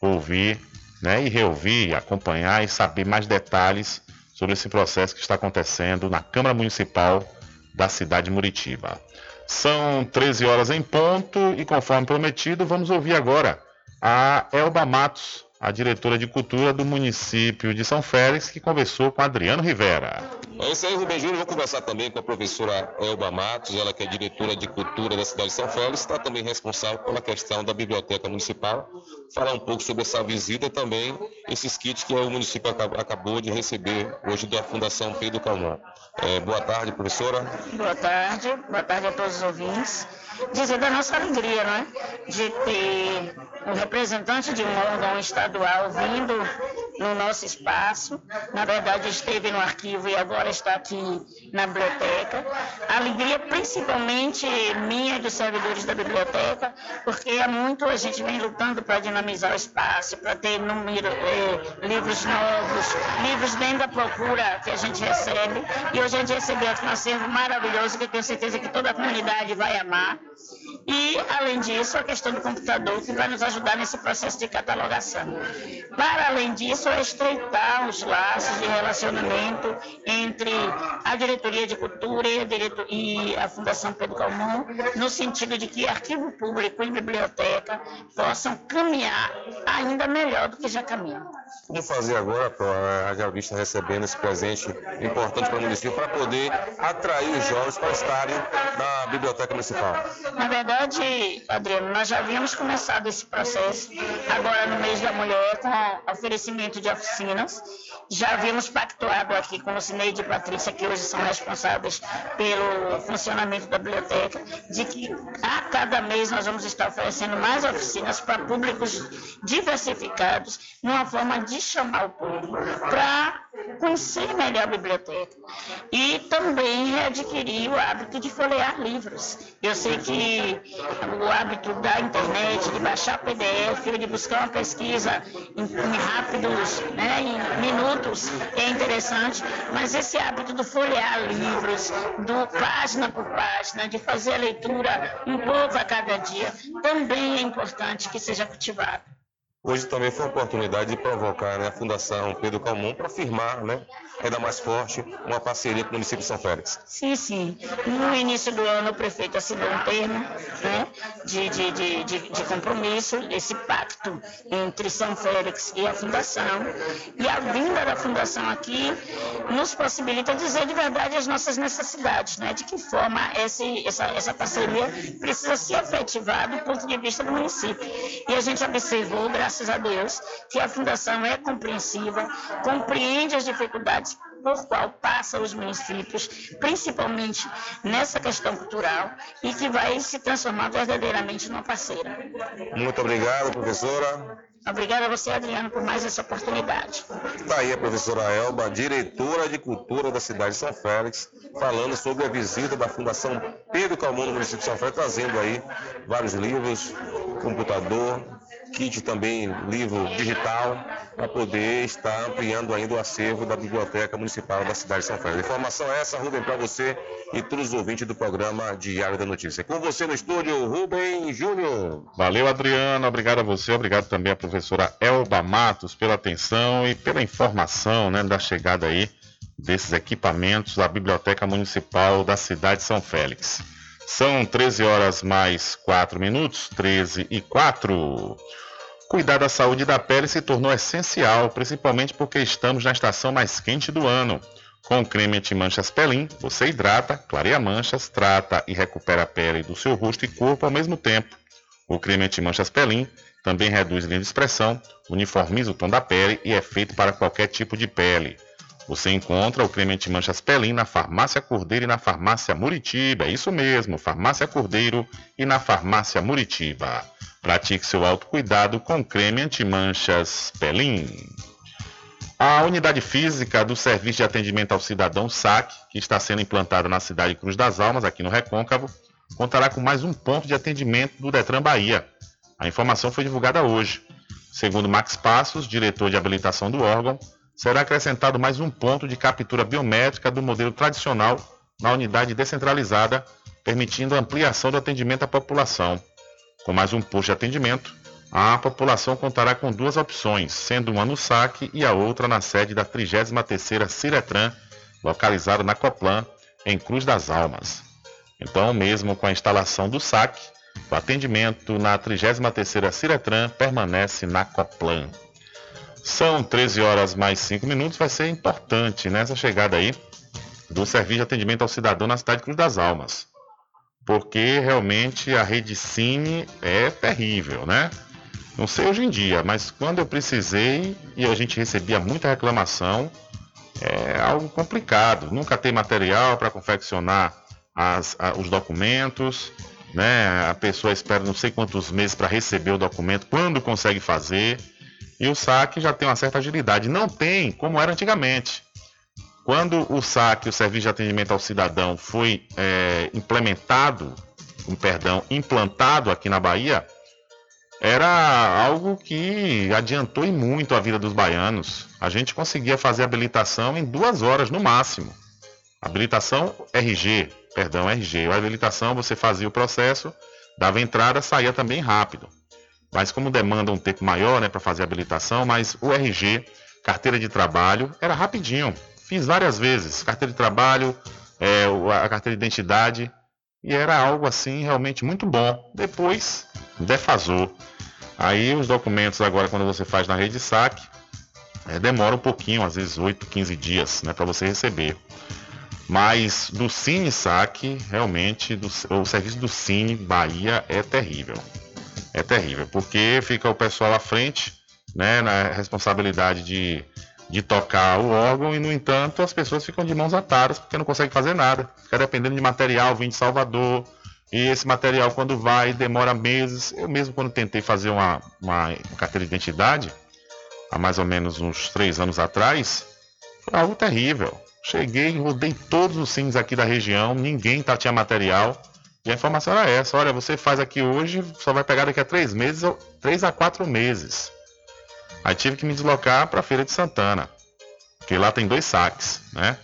ouvir né, e reouvir, acompanhar e saber mais detalhes sobre esse processo que está acontecendo na Câmara Municipal da cidade de Muritiba. São 13 horas em ponto e, conforme prometido, vamos ouvir agora a Elba Matos, a diretora de cultura do município de São Félix, que conversou com Adriano Rivera. É isso aí, Rubem Júnior. Vou conversar também com a professora Elba Matos, ela que é diretora de cultura da cidade de São Félix, está também responsável pela questão da biblioteca municipal. Falar um pouco sobre essa visita e também esses kits que o município acabou de receber hoje da Fundação Pedro Calmon. É, boa tarde, professora. Boa tarde, boa tarde a todos os ouvintes. Dizer da nossa alegria, não é? De ter um representante de um órgão estadual vindo no nosso espaço. Na verdade, esteve no arquivo e agora está aqui na biblioteca. A alegria principalmente minha e dos servidores da biblioteca, porque há muito a gente vem lutando para dinamizar o espaço, para ter número, eh, livros novos, livros dentro da procura que a gente recebe. E hoje a gente recebeu um acervo maravilhoso que eu tenho certeza que toda a comunidade vai amar. E, além disso, a questão do computador, que vai nos ajudar nesse processo de catalogação. Para além disso, é estreitar os laços de relacionamento entre a Diretoria de Cultura e a, Diretor... e a Fundação Pedro Calmon, no sentido de que arquivo público e biblioteca possam caminhar ainda melhor do que já caminha. Como fazer agora, Pro, a está recebendo esse presente importante para o município para poder atrair os jovens para estarem na Biblioteca Municipal? Na verdade, Adriano, nós já havíamos começado esse processo agora no mês da mulher com oferecimento de oficinas. Já havíamos pactuado aqui com o Cineide e Patrícia, que hoje são responsáveis pelo funcionamento da biblioteca, de que a cada mês nós vamos estar oferecendo mais oficinas para públicos diversificados, numa forma de chamar o povo para conhecer melhor a biblioteca e também adquirir o hábito de folhear livros. Eu sei que o hábito da internet, de baixar PDF, de buscar uma pesquisa em, em rápidos, né, em minutos, é interessante, mas esse hábito do folhear livros, do página por página, de fazer a leitura um pouco a cada dia, também é importante que seja cultivado. Hoje também foi uma oportunidade de provocar né, a Fundação Pedro Calmon para firmar, né, ainda mais forte, uma parceria com o município de São Félix. Sim, sim. No início do ano, o prefeito assinou um termo né, de, de, de, de, compromisso, esse pacto entre São Félix e a Fundação. E a vinda da Fundação aqui nos possibilita dizer de verdade as nossas necessidades, né, de que forma esse, essa, essa parceria precisa se efetivar do ponto de vista do município. E a gente observou, graças graças a Deus, que a Fundação é compreensiva, compreende as dificuldades por qual passam os municípios, principalmente nessa questão cultural, e que vai se transformar verdadeiramente numa parceira. Muito obrigado, professora. Obrigada a você, Adriano, por mais essa oportunidade. Está aí a professora Elba, diretora de cultura da cidade de São Félix, falando sobre a visita da Fundação Pedro Calmon no município de São Félix, trazendo aí vários livros, computador, kit também, livro digital, para poder estar ampliando ainda o acervo da Biblioteca Municipal da cidade de São Félix. Informação é essa, Rubem, para você e todos os ouvintes do programa Diário da Notícia. Com você no estúdio, Rubem Júnior. Valeu, Adriano. Obrigado a você. Obrigado também à professora Elba Matos pela atenção e pela informação né, da chegada aí desses equipamentos da Biblioteca Municipal da cidade de São Félix. São 13 horas mais 4 minutos, 13 e 4. Cuidar da saúde da pele se tornou essencial, principalmente porque estamos na estação mais quente do ano. Com o creme anti-manchas Pelin, você hidrata, clareia manchas, trata e recupera a pele do seu rosto e corpo ao mesmo tempo. O creme anti-manchas Pelin também reduz linha de expressão, uniformiza o tom da pele e é feito para qualquer tipo de pele. Você encontra o creme anti-manchas Pelin na Farmácia Cordeiro e na Farmácia Muritiba. É isso mesmo, Farmácia Cordeiro e na Farmácia Muritiba. Pratique seu autocuidado com creme anti-manchas Pelin. A unidade física do Serviço de Atendimento ao Cidadão SAC, que está sendo implantada na cidade de Cruz das Almas, aqui no Recôncavo, contará com mais um ponto de atendimento do Detran Bahia. A informação foi divulgada hoje. Segundo Max Passos, diretor de habilitação do órgão, será acrescentado mais um ponto de captura biométrica do modelo tradicional na unidade descentralizada, permitindo a ampliação do atendimento à população. Com mais um posto de atendimento, a população contará com duas opções, sendo uma no SAC e a outra na sede da 33ª Ciretran, localizada na Coplan, em Cruz das Almas. Então, mesmo com a instalação do SAC, o atendimento na 33ª Ciretran permanece na Coplan. São 13 horas mais 5 minutos, vai ser importante nessa chegada aí do Serviço de Atendimento ao Cidadão na cidade de Cruz das Almas. Porque realmente a rede Cine é terrível, né? Não sei hoje em dia, mas quando eu precisei e a gente recebia muita reclamação, é algo complicado. Nunca tem material para confeccionar as, a, os documentos, né? A pessoa espera não sei quantos meses para receber o documento, quando consegue fazer. E o saque já tem uma certa agilidade. Não tem como era antigamente. Quando o saque, o Serviço de Atendimento ao Cidadão, foi é, implementado, um, perdão, implantado aqui na Bahia, era algo que adiantou e muito a vida dos baianos. A gente conseguia fazer habilitação em duas horas no máximo. Habilitação RG, perdão, RG. A habilitação você fazia o processo, dava entrada, saía também rápido mas como demanda um tempo maior né, para fazer a habilitação, mas o RG, carteira de trabalho, era rapidinho. Fiz várias vezes, carteira de trabalho, é, a carteira de identidade, e era algo assim realmente muito bom. Depois, defasou. Aí os documentos agora, quando você faz na rede saque, é, demora um pouquinho, às vezes 8, 15 dias, né, para você receber. Mas do Cine Saque, realmente, do, o serviço do Cine Bahia é terrível. É terrível, porque fica o pessoal à frente, né, na responsabilidade de, de tocar o órgão, e no entanto as pessoas ficam de mãos atadas porque não conseguem fazer nada. Fica dependendo de material, vem de Salvador, e esse material, quando vai, demora meses. Eu mesmo, quando tentei fazer uma, uma carteira de identidade, há mais ou menos uns três anos atrás, foi algo terrível. Cheguei, rodei todos os sims aqui da região, ninguém tá, tinha material. E a informação era essa: olha, você faz aqui hoje, só vai pegar daqui a três meses, ou três a quatro meses. Aí tive que me deslocar para a Feira de Santana, porque lá tem dois saques, né?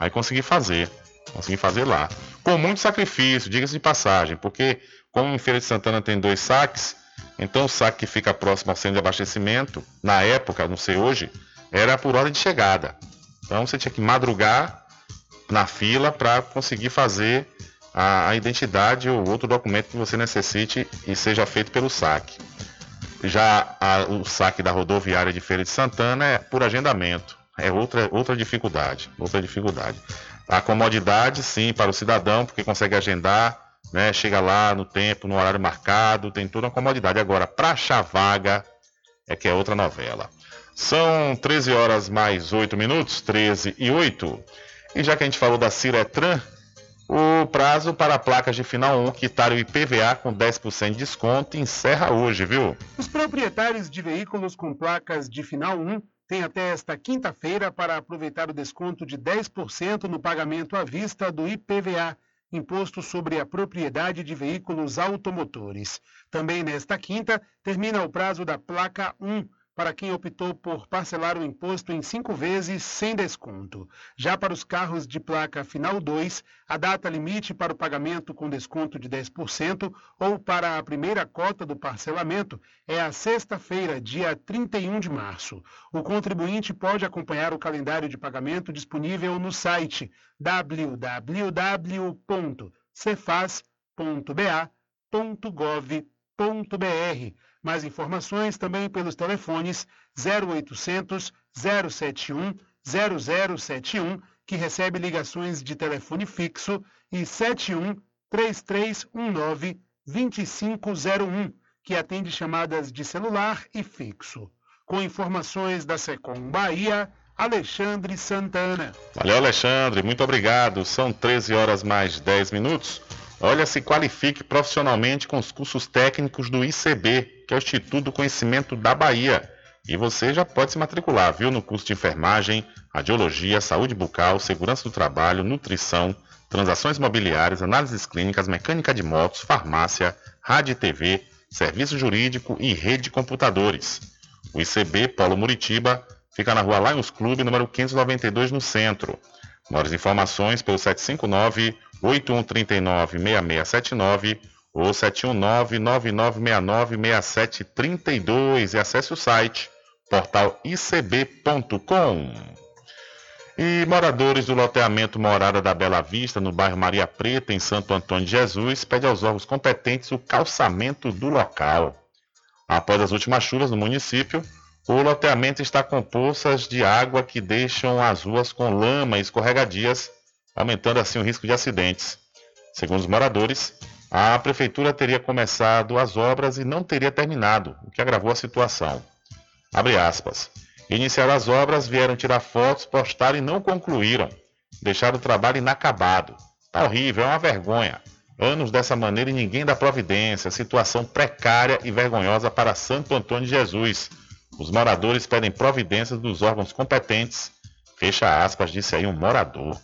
Aí consegui fazer, consegui fazer lá com muito sacrifício, diga-se de passagem, porque como em Feira de Santana tem dois saques, então o saque que fica próximo ao centro de abastecimento, na época, não sei hoje, era por hora de chegada. Então você tinha que madrugar na fila para conseguir fazer a, a, identidade ou outro documento que você necessite e seja feito pelo saque. Já a, o saque da rodoviária de Feira de Santana é por agendamento. É outra, outra dificuldade. Outra dificuldade. A comodidade, sim, para o cidadão, porque consegue agendar, né? Chega lá no tempo, no horário marcado, tem toda uma comodidade. Agora, para achar vaga, é que é outra novela. São 13 horas mais 8 minutos, 13 e 8. E já que a gente falou da Ciretran, o prazo para placas de final 1 quitar o IPVA com 10% de desconto encerra hoje, viu? Os proprietários de veículos com placas de final 1 tem até esta quinta-feira para aproveitar o desconto de 10% no pagamento à vista do IPVA, Imposto sobre a Propriedade de Veículos Automotores. Também nesta quinta, termina o prazo da placa 1 para quem optou por parcelar o imposto em cinco vezes sem desconto. Já para os carros de placa final 2, a data limite para o pagamento com desconto de 10% ou para a primeira cota do parcelamento é a sexta-feira, dia 31 de março. O contribuinte pode acompanhar o calendário de pagamento disponível no site www.cefaz.ba.gov.br mais informações também pelos telefones 0800 071 0071, que recebe ligações de telefone fixo, e 71 3319 2501, que atende chamadas de celular e fixo. Com informações da Secom Bahia, Alexandre Santana. Valeu, Alexandre, muito obrigado. São 13 horas mais 10 minutos. Olha, se qualifique profissionalmente com os cursos técnicos do ICB, que é o Instituto do Conhecimento da Bahia. E você já pode se matricular, viu, no curso de enfermagem, radiologia, saúde bucal, segurança do trabalho, nutrição, transações imobiliárias, análises clínicas, mecânica de motos, farmácia, rádio e TV, serviço jurídico e rede de computadores. O ICB Polo Muritiba fica na rua Lions Clube, número 592, no centro. Maiores informações pelo 759 8139 6679 ou 719-9969-6732 e acesse o site portal icb.com. E moradores do loteamento Morada da Bela Vista, no bairro Maria Preta, em Santo Antônio de Jesus, pede aos órgãos competentes o calçamento do local. Após as últimas chuvas no município, o loteamento está com poças de água que deixam as ruas com lama e escorregadias aumentando assim o risco de acidentes. Segundo os moradores, a prefeitura teria começado as obras e não teria terminado, o que agravou a situação. Abre aspas. Iniciaram as obras, vieram tirar fotos, postaram e não concluíram. Deixaram o trabalho inacabado. Tá horrível, é uma vergonha. Anos dessa maneira e ninguém dá providência. Situação precária e vergonhosa para Santo Antônio de Jesus. Os moradores pedem providências dos órgãos competentes. Fecha aspas, disse aí um morador.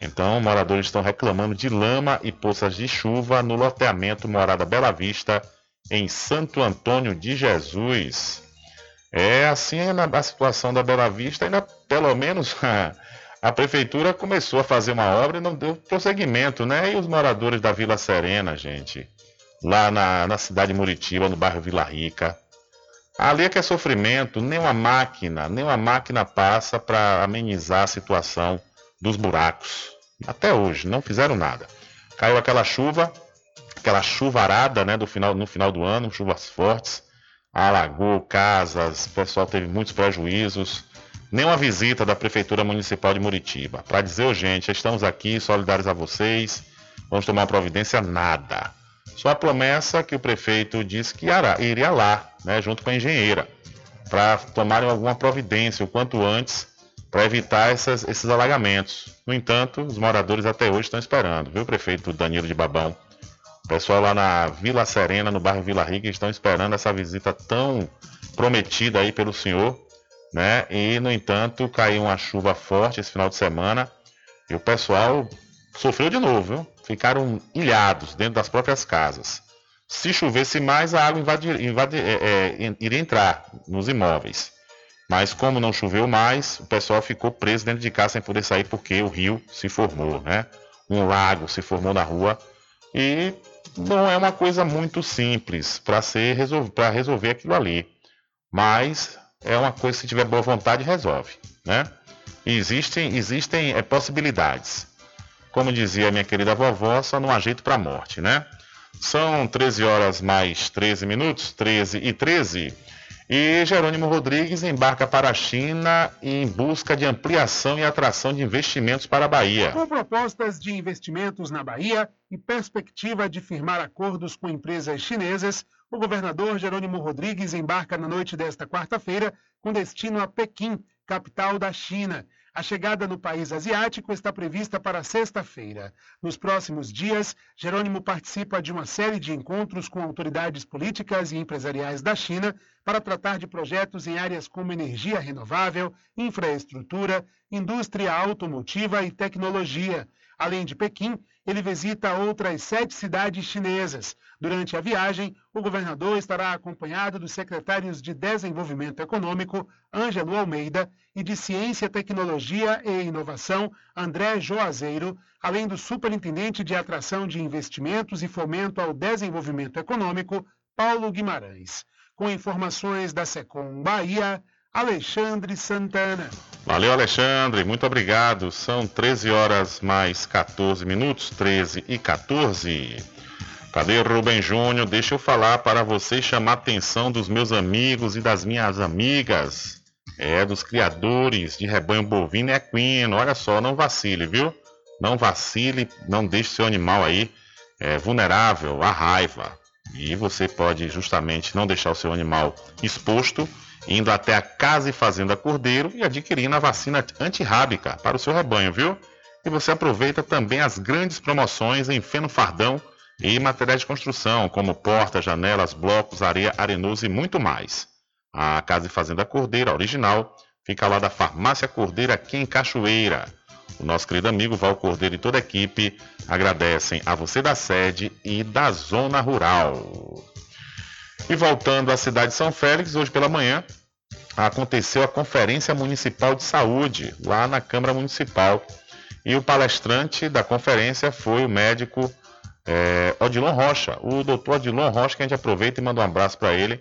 Então, moradores estão reclamando de lama e poças de chuva no loteamento Morada Bela Vista, em Santo Antônio de Jesus. É assim a situação da Bela Vista, ainda pelo menos a prefeitura começou a fazer uma obra e não deu prosseguimento, né? E os moradores da Vila Serena, gente, lá na, na cidade de Muritiba, no bairro Vila Rica. Ali é que é sofrimento, nem uma máquina, nem uma máquina passa para amenizar a situação dos buracos. Até hoje, não fizeram nada. Caiu aquela chuva, aquela chuvarada né, do final, no final do ano, chuvas fortes. alagou casas, o pessoal teve muitos prejuízos. Nenhuma visita da Prefeitura Municipal de Muritiba. Para dizer, gente, estamos aqui solidários a vocês, vamos tomar providência, nada. Só a promessa que o prefeito disse que iria lá, né, junto com a engenheira, para tomarem alguma providência o quanto antes para evitar essas, esses alagamentos. No entanto, os moradores até hoje estão esperando, viu, prefeito Danilo de Babão? O pessoal lá na Vila Serena, no bairro Vila Rica, estão esperando essa visita tão prometida aí pelo senhor, né? E, no entanto, caiu uma chuva forte esse final de semana e o pessoal sofreu de novo, viu? Ficaram ilhados dentro das próprias casas. Se chovesse mais, a água invadir, invadir, é, é, iria entrar nos imóveis. Mas como não choveu mais, o pessoal ficou preso dentro de casa sem poder sair porque o rio se formou, né? Um lago se formou na rua e não é uma coisa muito simples para ser para resolver aquilo ali. Mas é uma coisa que se tiver boa vontade resolve, né? Existem existem é, possibilidades. Como dizia minha querida vovó, só não há jeito para a morte, né? São 13 horas mais 13 minutos, 13 e 13. E Jerônimo Rodrigues embarca para a China em busca de ampliação e atração de investimentos para a Bahia. Com propostas de investimentos na Bahia e perspectiva de firmar acordos com empresas chinesas, o governador Jerônimo Rodrigues embarca na noite desta quarta-feira com destino a Pequim, capital da China. A chegada no país asiático está prevista para sexta-feira. Nos próximos dias, Jerônimo participa de uma série de encontros com autoridades políticas e empresariais da China para tratar de projetos em áreas como energia renovável, infraestrutura, indústria automotiva e tecnologia. Além de Pequim, ele visita outras sete cidades chinesas. Durante a viagem, o governador estará acompanhado dos secretários de Desenvolvimento Econômico, Ângelo Almeida, e de Ciência, Tecnologia e Inovação, André Joazeiro, além do superintendente de Atração de Investimentos e Fomento ao Desenvolvimento Econômico, Paulo Guimarães. Com informações da Secom Bahia, Alexandre Santana. Valeu, Alexandre, muito obrigado. São 13 horas mais 14 minutos, 13 e 14. Cadê Rubem Júnior? Deixa eu falar para você chamar a atenção dos meus amigos e das minhas amigas. É, dos criadores de rebanho bovino e equino. Olha só, não vacile, viu? Não vacile, não deixe seu animal aí é, vulnerável à raiva. E você pode justamente não deixar o seu animal exposto indo até a Casa e Fazenda Cordeiro e adquirindo a vacina antirrábica para o seu rebanho, viu? E você aproveita também as grandes promoções em feno fardão e materiais de construção, como portas, janelas, blocos, areia, arenoso e muito mais. A Casa e Fazenda Cordeiro, original, fica lá da Farmácia Cordeira, aqui em Cachoeira. O nosso querido amigo Val Cordeiro e toda a equipe agradecem a você da sede e da zona rural. E voltando à cidade de São Félix, hoje pela manhã, aconteceu a Conferência Municipal de Saúde, lá na Câmara Municipal. E o palestrante da conferência foi o médico é, Odilon Rocha, o doutor Odilon Rocha, que a gente aproveita e manda um abraço para ele.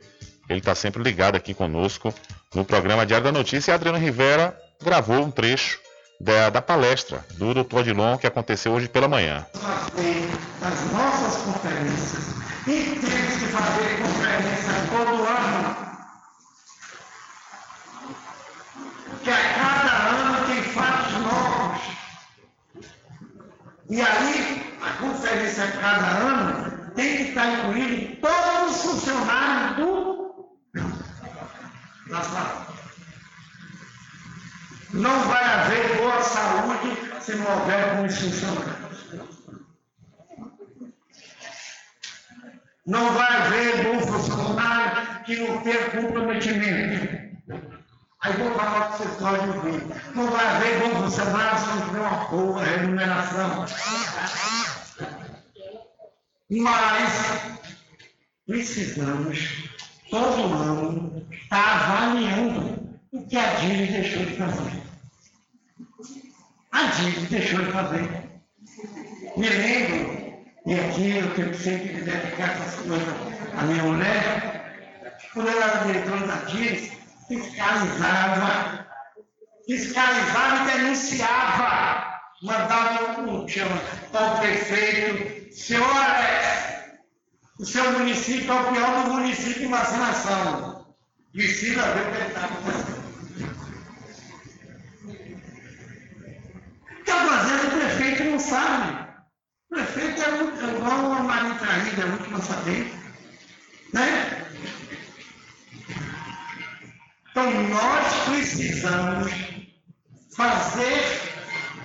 Ele está sempre ligado aqui conosco no programa Diário da Notícia. E Adriano Rivera gravou um trecho da, da palestra do doutor Odilon, que aconteceu hoje pela manhã. As nossas conferências, e temos que fazer conferência todo ano que a cada ano tem fatos novos. E aí, a conferência a cada ano tem que estar incluído todos os funcionários do, da. Não vai haver boa saúde se não houver bons funcionários. Não vai haver bom funcionário que não tenha comprometimento. Aí vou falar para vocês podem ouvir. Não vai haver bom funcionário se não tiver uma boa remuneração. Mas precisamos, todo ano, estar tá avaliando o que a DIV deixou de fazer. A DIV deixou de fazer. Me lembro, e aqui eu tenho que sempre dedicar essas coisas à minha mulher, quando ela era diretora da DIV, fiscalizava, fiscalizava e denunciava. Mandava um chama ao prefeito, senhor Alex, o seu município é o pior do município em vacinação. Precisa ver o que está acontecendo. Está fazendo, o prefeito não sabe. O prefeito é muito, é igual a Maria Traída, é muito saber. Né? Então nós precisamos fazer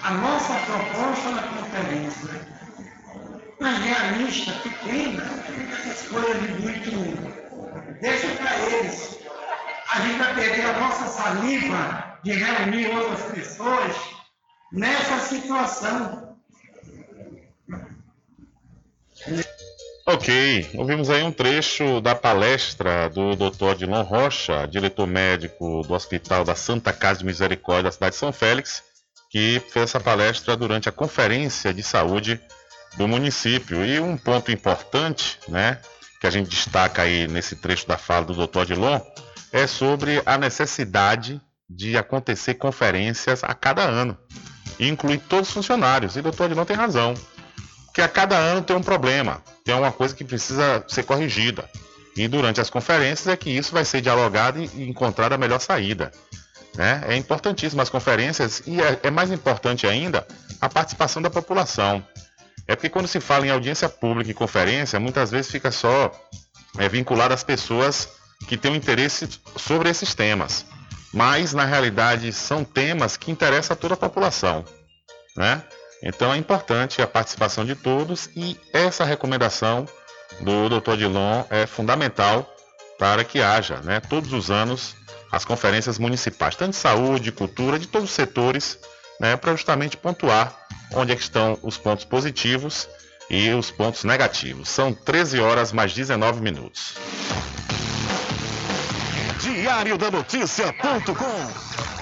a nossa proposta na conferência. Mas realista, pequena, essas coisas de muito. Deixa para eles. A gente vai perder a nossa saliva de reunir outras pessoas nessa situação. Ok, ouvimos aí um trecho da palestra do Dr. Adilon Rocha, diretor médico do Hospital da Santa Casa de Misericórdia da cidade de São Félix, que fez essa palestra durante a Conferência de Saúde do município. E um ponto importante, né, que a gente destaca aí nesse trecho da fala do Dr. Adilon, é sobre a necessidade de acontecer conferências a cada ano, e incluir todos os funcionários. E o Dr. Adilon tem razão que a cada ano tem um problema, tem uma coisa que precisa ser corrigida. E durante as conferências é que isso vai ser dialogado e encontrada a melhor saída. Né? É importantíssimo as conferências e é, é, mais importante ainda a participação da população. É porque quando se fala em audiência pública e conferência, muitas vezes fica só é, vinculado às pessoas que têm um interesse sobre esses temas. Mas, na realidade, são temas que interessam a toda a população. Né? Então é importante a participação de todos e essa recomendação do Dr. Dilon é fundamental para que haja, né, todos os anos, as conferências municipais, tanto de saúde, cultura, de todos os setores, né, para justamente pontuar onde é estão os pontos positivos e os pontos negativos. São 13 horas mais 19 minutos. Diário da Notícia.com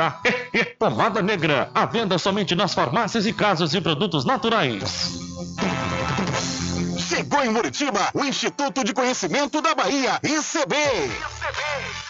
orar Pomada Negra, à venda somente nas farmácias e casas de produtos naturais. Chegou em Muritiba o Instituto de Conhecimento da Bahia, ICB. ICB.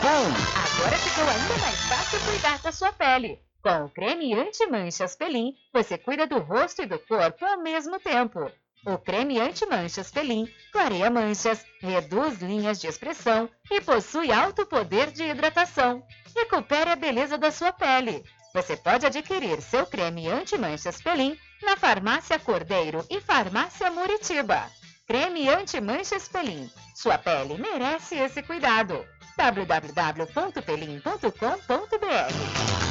Agora ficou ainda mais fácil cuidar da sua pele. Com o creme anti-manchas Pelin, você cuida do rosto e do corpo ao mesmo tempo. O creme anti-manchas Pelin clareia manchas, reduz linhas de expressão e possui alto poder de hidratação. Recupere a beleza da sua pele. Você pode adquirir seu creme anti-manchas Pelin na Farmácia Cordeiro e Farmácia Muritiba. Creme anti-manchas Pelin. Sua pele merece esse cuidado www.pelim.com.br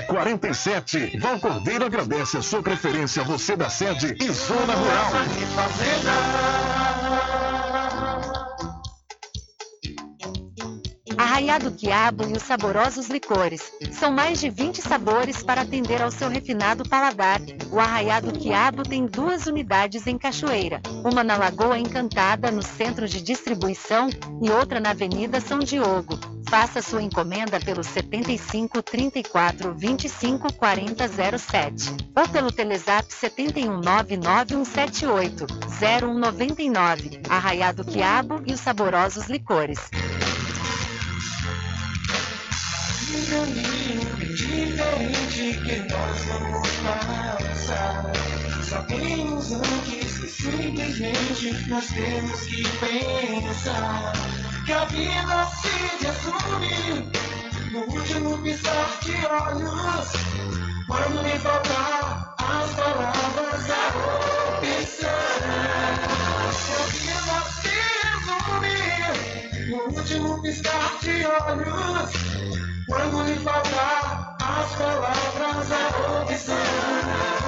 1147. Val Cordeiro agradece a sua preferência, você da sede e Zona Rural. Arraiado Quiabo e os saborosos licores. São mais de 20 sabores para atender ao seu refinado paladar. O Arraiado Quiabo tem duas unidades em Cachoeira. Uma na Lagoa Encantada, no centro de distribuição, e outra na Avenida São Diogo. Faça sua encomenda pelo 75 34 25 40 07 ou pelo Telezap 71 99178 0199. Arraiado Quiabo e os saborosos licores. Caminho diferente que nós vamos passar. Sabemos antes que simplesmente nós temos que pensar que a vida se resume no último piscar de olhos. Quando me faltar as palavras, a opção. Que a vida se resume no último piscar de olhos. Quando lhe faltar as palavras, a opção.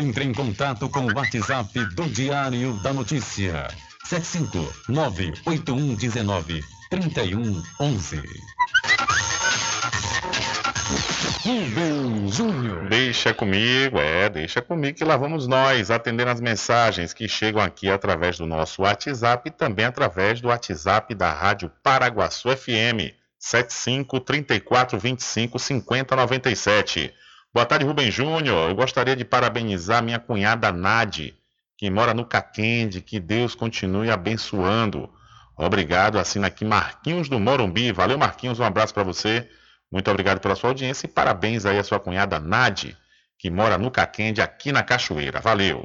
Entre em contato com o WhatsApp do Diário da Notícia. 759-8119-3111. Rubem Júnior. Deixa comigo, é, deixa comigo que lá vamos nós atendendo as mensagens que chegam aqui através do nosso WhatsApp e também através do WhatsApp da Rádio Paraguaçu FM 75 34 25 50 97. Boa tarde, Rubem Júnior. Eu gostaria de parabenizar minha cunhada Nadi, que mora no Caquende. Que Deus continue abençoando. Obrigado. Assina aqui Marquinhos do Morumbi. Valeu, Marquinhos. Um abraço para você. Muito obrigado pela sua audiência e parabéns aí à sua cunhada Nadi, que mora no Caquende, aqui na Cachoeira. Valeu.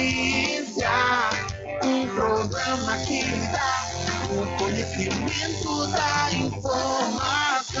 Notícia, um programa que dá o conhecimento da informação.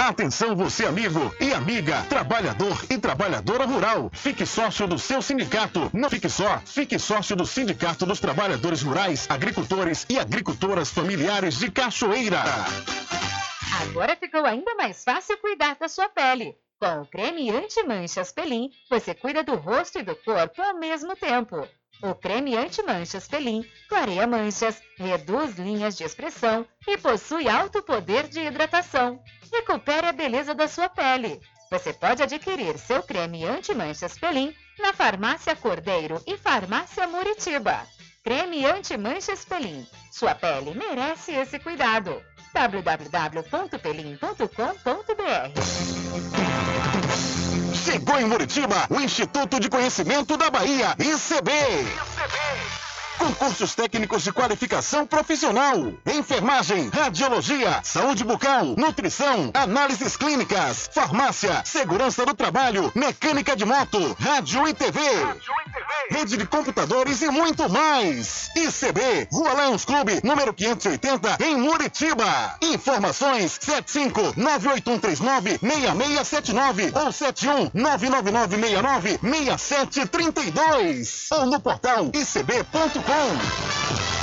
Atenção você amigo e amiga, trabalhador e trabalhadora rural. Fique sócio do seu sindicato. Não fique só, fique sócio do Sindicato dos Trabalhadores Rurais, Agricultores e Agricultoras Familiares de Cachoeira. Agora ficou ainda mais fácil cuidar da sua pele. Com o creme anti-manchas Pelin, você cuida do rosto e do corpo ao mesmo tempo. O creme anti-manchas Pelin clareia manchas, reduz linhas de expressão e possui alto poder de hidratação. Recupere a beleza da sua pele. Você pode adquirir seu creme anti-manchas Pelin na Farmácia Cordeiro e Farmácia Muritiba. Creme anti-manchas Pelin. Sua pele merece esse cuidado. www.pelin.com.br Chegou em Muritiba o Instituto de Conhecimento da Bahia, ICB. Concursos técnicos de qualificação profissional. Enfermagem, radiologia, saúde bucal, nutrição, análises clínicas, farmácia, segurança do trabalho, mecânica de moto, rádio e TV. Rede de computadores e muito mais. ICB, Rua Lions Clube, número 580, em Muritiba. Informações 75981396679 ou 71999696732 ou no portal icb.com.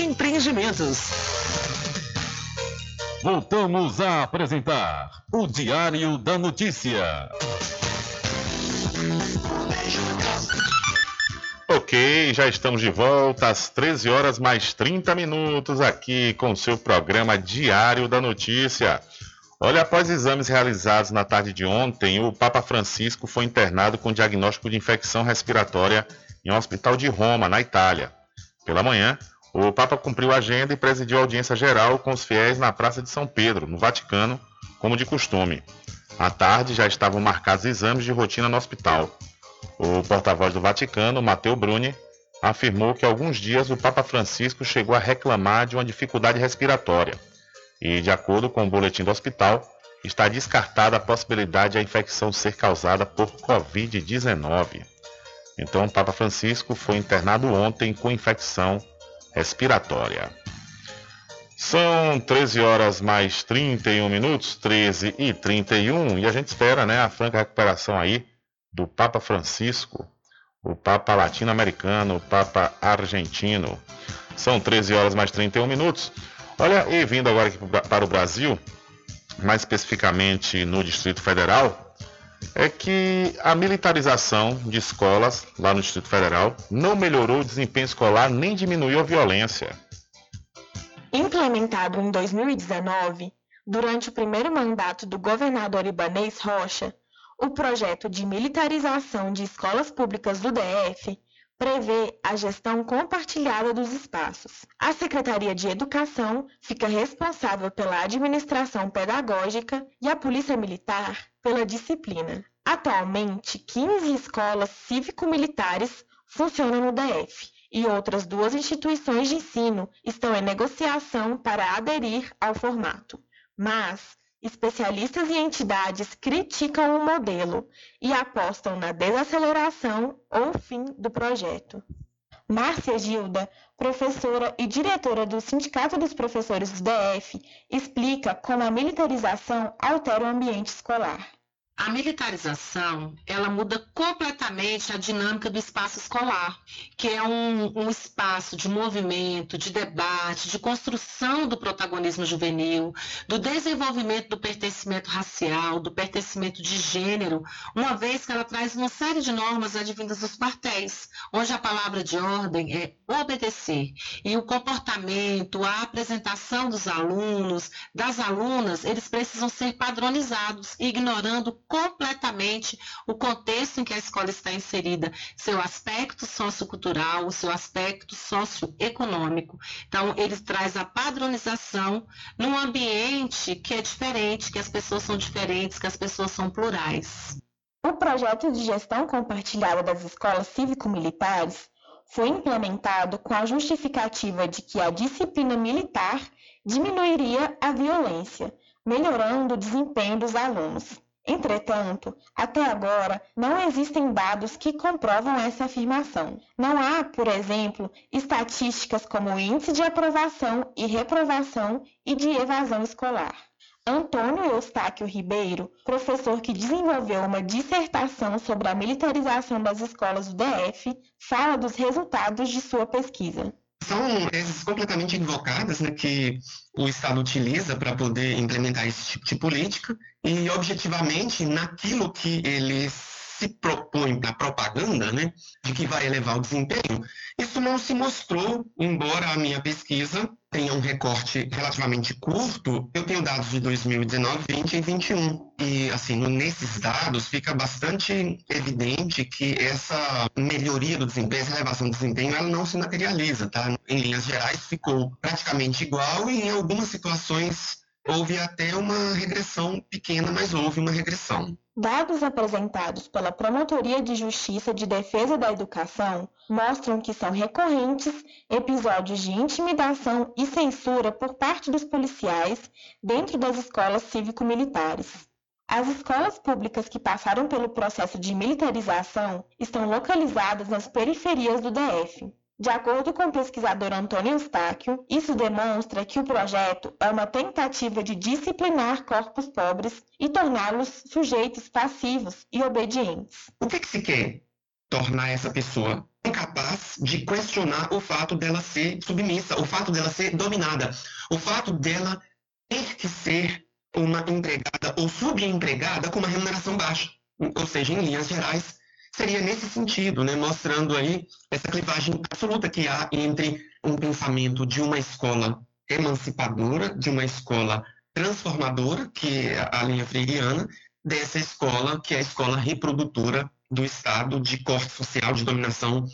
Empreendimentos. Voltamos a apresentar o Diário da Notícia. Ok, já estamos de volta às 13 horas mais 30 minutos aqui com o seu programa Diário da Notícia. Olha, após exames realizados na tarde de ontem, o Papa Francisco foi internado com diagnóstico de infecção respiratória em um hospital de Roma, na Itália. Pela manhã, o Papa cumpriu a agenda e presidiu a audiência geral com os fiéis na Praça de São Pedro, no Vaticano, como de costume. À tarde já estavam marcados exames de rotina no hospital. O porta-voz do Vaticano, Matteo Bruni, afirmou que alguns dias o Papa Francisco chegou a reclamar de uma dificuldade respiratória. E, de acordo com o boletim do hospital, está descartada a possibilidade de a infecção ser causada por Covid-19. Então, o Papa Francisco foi internado ontem com infecção respiratória. São 13 horas mais 31 minutos, 13 e 31, e a gente espera né, a franca recuperação aí do Papa Francisco, o Papa latino-americano, o Papa argentino. São 13 horas mais 31 minutos. Olha, e vindo agora aqui para o Brasil, mais especificamente no Distrito Federal, é que a militarização de escolas lá no Distrito Federal não melhorou o desempenho escolar nem diminuiu a violência. Implementado em 2019, durante o primeiro mandato do governador Ibanês Rocha, o projeto de militarização de escolas públicas do DF prevê a gestão compartilhada dos espaços. A Secretaria de Educação fica responsável pela administração pedagógica e a Polícia Militar pela disciplina. Atualmente, 15 escolas cívico-militares funcionam no DF e outras duas instituições de ensino estão em negociação para aderir ao formato. Mas especialistas e entidades criticam o modelo e apostam na desaceleração ou fim do projeto. Márcia Gilda, professora e diretora do Sindicato dos Professores do DF, explica como a militarização altera o ambiente escolar. A militarização, ela muda completamente a dinâmica do espaço escolar, que é um, um, espaço de movimento, de debate, de construção do protagonismo juvenil, do desenvolvimento do pertencimento racial, do pertencimento de gênero, uma vez que ela traz uma série de normas advindas dos quartéis, onde a palavra de ordem é obedecer. E o comportamento, a apresentação dos alunos, das alunas, eles precisam ser padronizados, ignorando completamente o contexto em que a escola está inserida, seu aspecto sociocultural, o seu aspecto socioeconômico. Então, ele traz a padronização num ambiente que é diferente, que as pessoas são diferentes, que as pessoas são plurais. O projeto de gestão compartilhada das escolas cívico-militares foi implementado com a justificativa de que a disciplina militar diminuiria a violência, melhorando o desempenho dos alunos. Entretanto, até agora não existem dados que comprovam essa afirmação. Não há, por exemplo, estatísticas como índice de aprovação e reprovação e de evasão escolar. Antônio Eustáquio Ribeiro, professor que desenvolveu uma dissertação sobre a militarização das escolas do DF, fala dos resultados de sua pesquisa são teses completamente equivocadas né, que o Estado utiliza para poder implementar esse tipo de política e, objetivamente, naquilo que ele se propõe na propaganda, né, de que vai elevar o desempenho, isso não se mostrou, embora a minha pesquisa tenha um recorte relativamente curto, eu tenho dados de 2019, 20 e 21. E, assim, nesses dados fica bastante evidente que essa melhoria do desempenho, essa elevação do desempenho, ela não se materializa, tá? Em linhas gerais, ficou praticamente igual e em algumas situações houve até uma regressão pequena, mas houve uma regressão. Dados apresentados pela Promotoria de Justiça de Defesa da Educação mostram que são recorrentes episódios de intimidação e censura por parte dos policiais dentro das escolas cívico-militares. As escolas públicas que passaram pelo processo de militarização estão localizadas nas periferias do DF. De acordo com o pesquisador Antônio Eustáquio, isso demonstra que o projeto é uma tentativa de disciplinar corpos pobres e torná-los sujeitos passivos e obedientes. O que, que se quer? Tornar essa pessoa incapaz de questionar o fato dela ser submissa, o fato dela ser dominada, o fato dela ter que ser uma empregada ou subempregada com uma remuneração baixa. Ou seja, em linhas gerais, seria nesse sentido, né, mostrando aí essa clivagem absoluta que há entre um pensamento de uma escola emancipadora, de uma escola transformadora, que é a linha freiriana, dessa escola que é a escola reprodutora do Estado de corte social, de dominação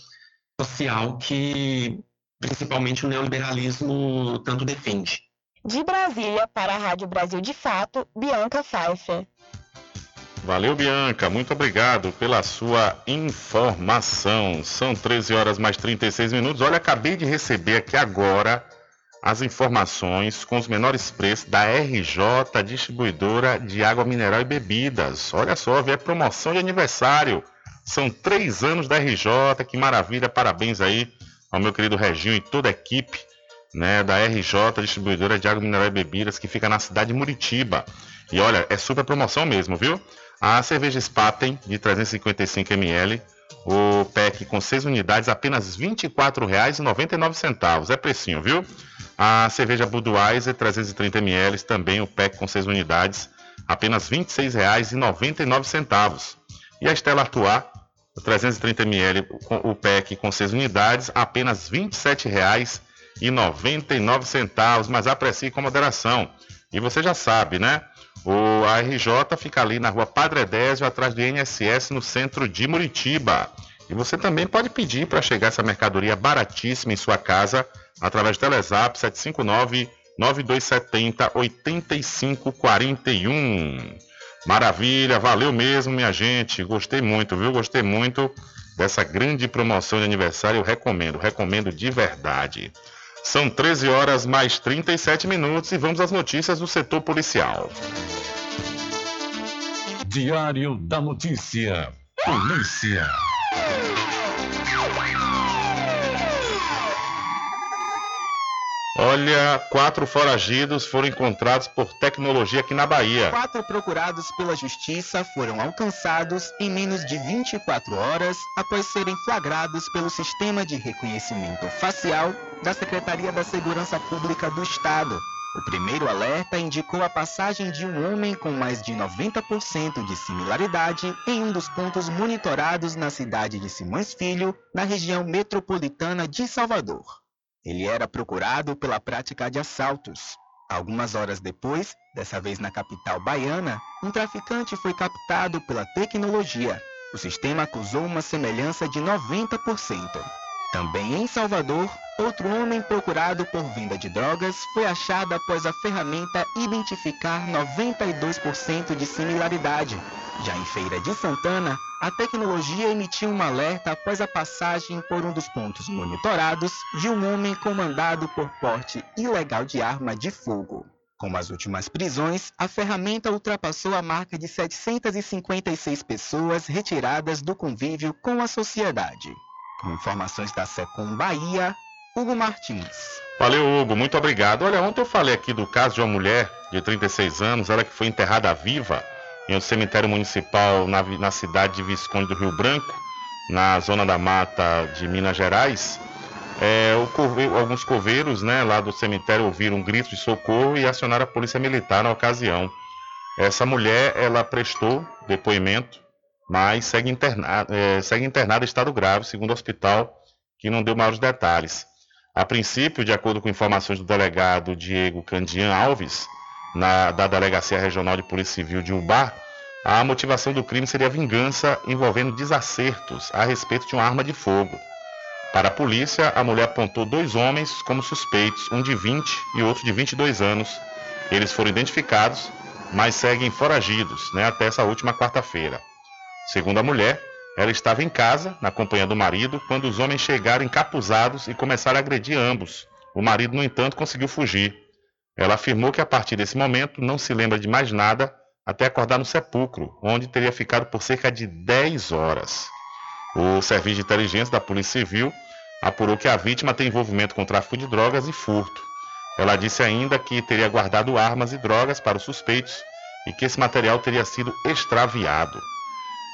social, que principalmente o neoliberalismo tanto defende. De Brasília para a Rádio Brasil de Fato, Bianca Pfeiffer. Valeu, Bianca. Muito obrigado pela sua informação. São 13 horas mais 36 minutos. Olha, acabei de receber aqui agora as informações com os menores preços da RJ Distribuidora de Água Mineral e Bebidas. Olha só, é promoção de aniversário. São três anos da RJ, que maravilha. Parabéns aí ao meu querido Reginho e toda a equipe né, da RJ Distribuidora de Água Mineral e Bebidas, que fica na cidade de Muritiba. E olha, é super promoção mesmo, viu? A cerveja Spaten de 355 ml O PEC com 6 unidades, apenas R$ 24,99. É precinho, viu? A cerveja Budweiser 330ml, também o PEC com 6 unidades, apenas R$ 26,99. E a Stella Artois 330ml, o PEC com 6 unidades, apenas R$ 27,99. Mas aprecie com moderação. E você já sabe, né? O ARJ fica ali na rua Padre Désio, atrás do INSS, no centro de Muritiba. E você também pode pedir para chegar essa mercadoria baratíssima em sua casa através do Telezap 759 9270 8541. Maravilha, valeu mesmo, minha gente. Gostei muito, viu? Gostei muito dessa grande promoção de aniversário. Eu recomendo, recomendo de verdade. São 13 horas mais 37 minutos e vamos às notícias do setor policial. Diário da Notícia. Polícia. Olha, quatro foragidos foram encontrados por tecnologia aqui na Bahia. Quatro procurados pela justiça foram alcançados em menos de 24 horas após serem flagrados pelo sistema de reconhecimento facial da Secretaria da Segurança Pública do Estado. O primeiro alerta indicou a passagem de um homem com mais de 90% de similaridade em um dos pontos monitorados na cidade de Simões Filho, na região metropolitana de Salvador. Ele era procurado pela prática de assaltos. Algumas horas depois, dessa vez na capital baiana, um traficante foi captado pela tecnologia. O sistema acusou uma semelhança de 90%. Também em Salvador, outro homem procurado por venda de drogas foi achado após a ferramenta identificar 92% de similaridade. Já em Feira de Santana, a tecnologia emitiu um alerta após a passagem por um dos pontos monitorados de um homem comandado por porte ilegal de arma de fogo. Com as últimas prisões, a ferramenta ultrapassou a marca de 756 pessoas retiradas do convívio com a sociedade. Com informações da Secom Bahia, Hugo Martins. Valeu, Hugo, muito obrigado. Olha, ontem eu falei aqui do caso de uma mulher de 36 anos, ela que foi enterrada viva em um cemitério municipal na, na cidade de Visconde do Rio Branco, na zona da mata de Minas Gerais. É, alguns coveiros né, lá do cemitério ouviram um grito de socorro e acionaram a polícia militar na ocasião. Essa mulher, ela prestou depoimento mas segue internada, é, segue internada em estado grave, segundo o hospital, que não deu maiores detalhes. A princípio, de acordo com informações do delegado Diego Candian Alves, na, da Delegacia Regional de Polícia Civil de Ubar, a motivação do crime seria vingança envolvendo desacertos a respeito de uma arma de fogo. Para a polícia, a mulher apontou dois homens como suspeitos, um de 20 e outro de 22 anos. Eles foram identificados, mas seguem foragidos né, até essa última quarta-feira. Segundo a mulher, ela estava em casa, na companhia do marido, quando os homens chegaram encapuzados e começaram a agredir ambos. O marido, no entanto, conseguiu fugir. Ela afirmou que a partir desse momento não se lembra de mais nada até acordar no sepulcro, onde teria ficado por cerca de 10 horas. O Serviço de Inteligência da Polícia Civil apurou que a vítima tem envolvimento com tráfico de drogas e furto. Ela disse ainda que teria guardado armas e drogas para os suspeitos e que esse material teria sido extraviado.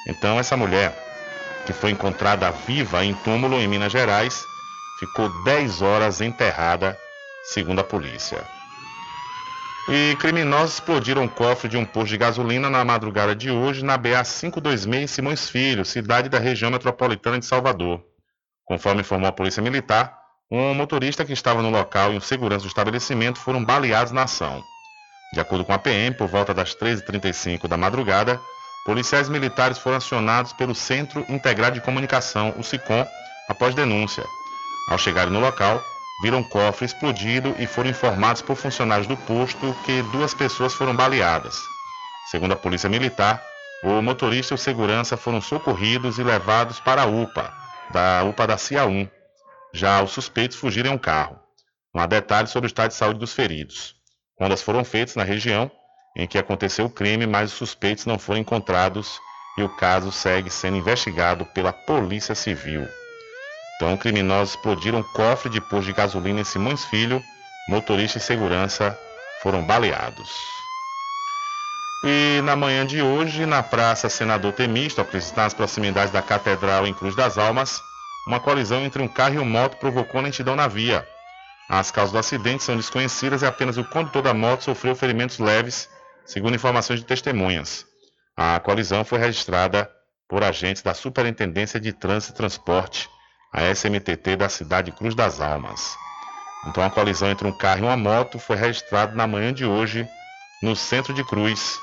Então, essa mulher, que foi encontrada viva em túmulo em Minas Gerais, ficou 10 horas enterrada, segundo a polícia. E criminosos explodiram o cofre de um posto de gasolina na madrugada de hoje na BA 526 em Simões Filho, cidade da região metropolitana de Salvador. Conforme informou a Polícia Militar, um motorista que estava no local e um segurança do estabelecimento foram baleados na ação. De acordo com a PM, por volta das 13h35 da madrugada, policiais militares foram acionados pelo Centro Integrado de Comunicação, o SICOM, após denúncia. Ao chegarem no local, viram um cofre explodido e foram informados por funcionários do posto que duas pessoas foram baleadas. Segundo a Polícia Militar, o motorista e o segurança foram socorridos e levados para a UPA, da UPA da CIA 1. Já os suspeitos fugiram em um carro. Não há detalhes sobre o estado de saúde dos feridos. Rondas foram feitas na região em que aconteceu o crime, mas os suspeitos não foram encontrados e o caso segue sendo investigado pela Polícia Civil. Então, criminosos explodiram um cofre de posto de gasolina em Simões Filho, motorista e segurança foram baleados. E na manhã de hoje, na Praça Senador Temístocles, nas proximidades da Catedral em Cruz das Almas, uma colisão entre um carro e uma moto provocou lentidão na via. As causas do acidente são desconhecidas e apenas o condutor da moto sofreu ferimentos leves, segundo informações de testemunhas. A colisão foi registrada por agentes da Superintendência de Trânsito e Transporte, a SMTT da cidade de Cruz das Almas. Então a colisão entre um carro e uma moto foi registrada na manhã de hoje no centro de Cruz.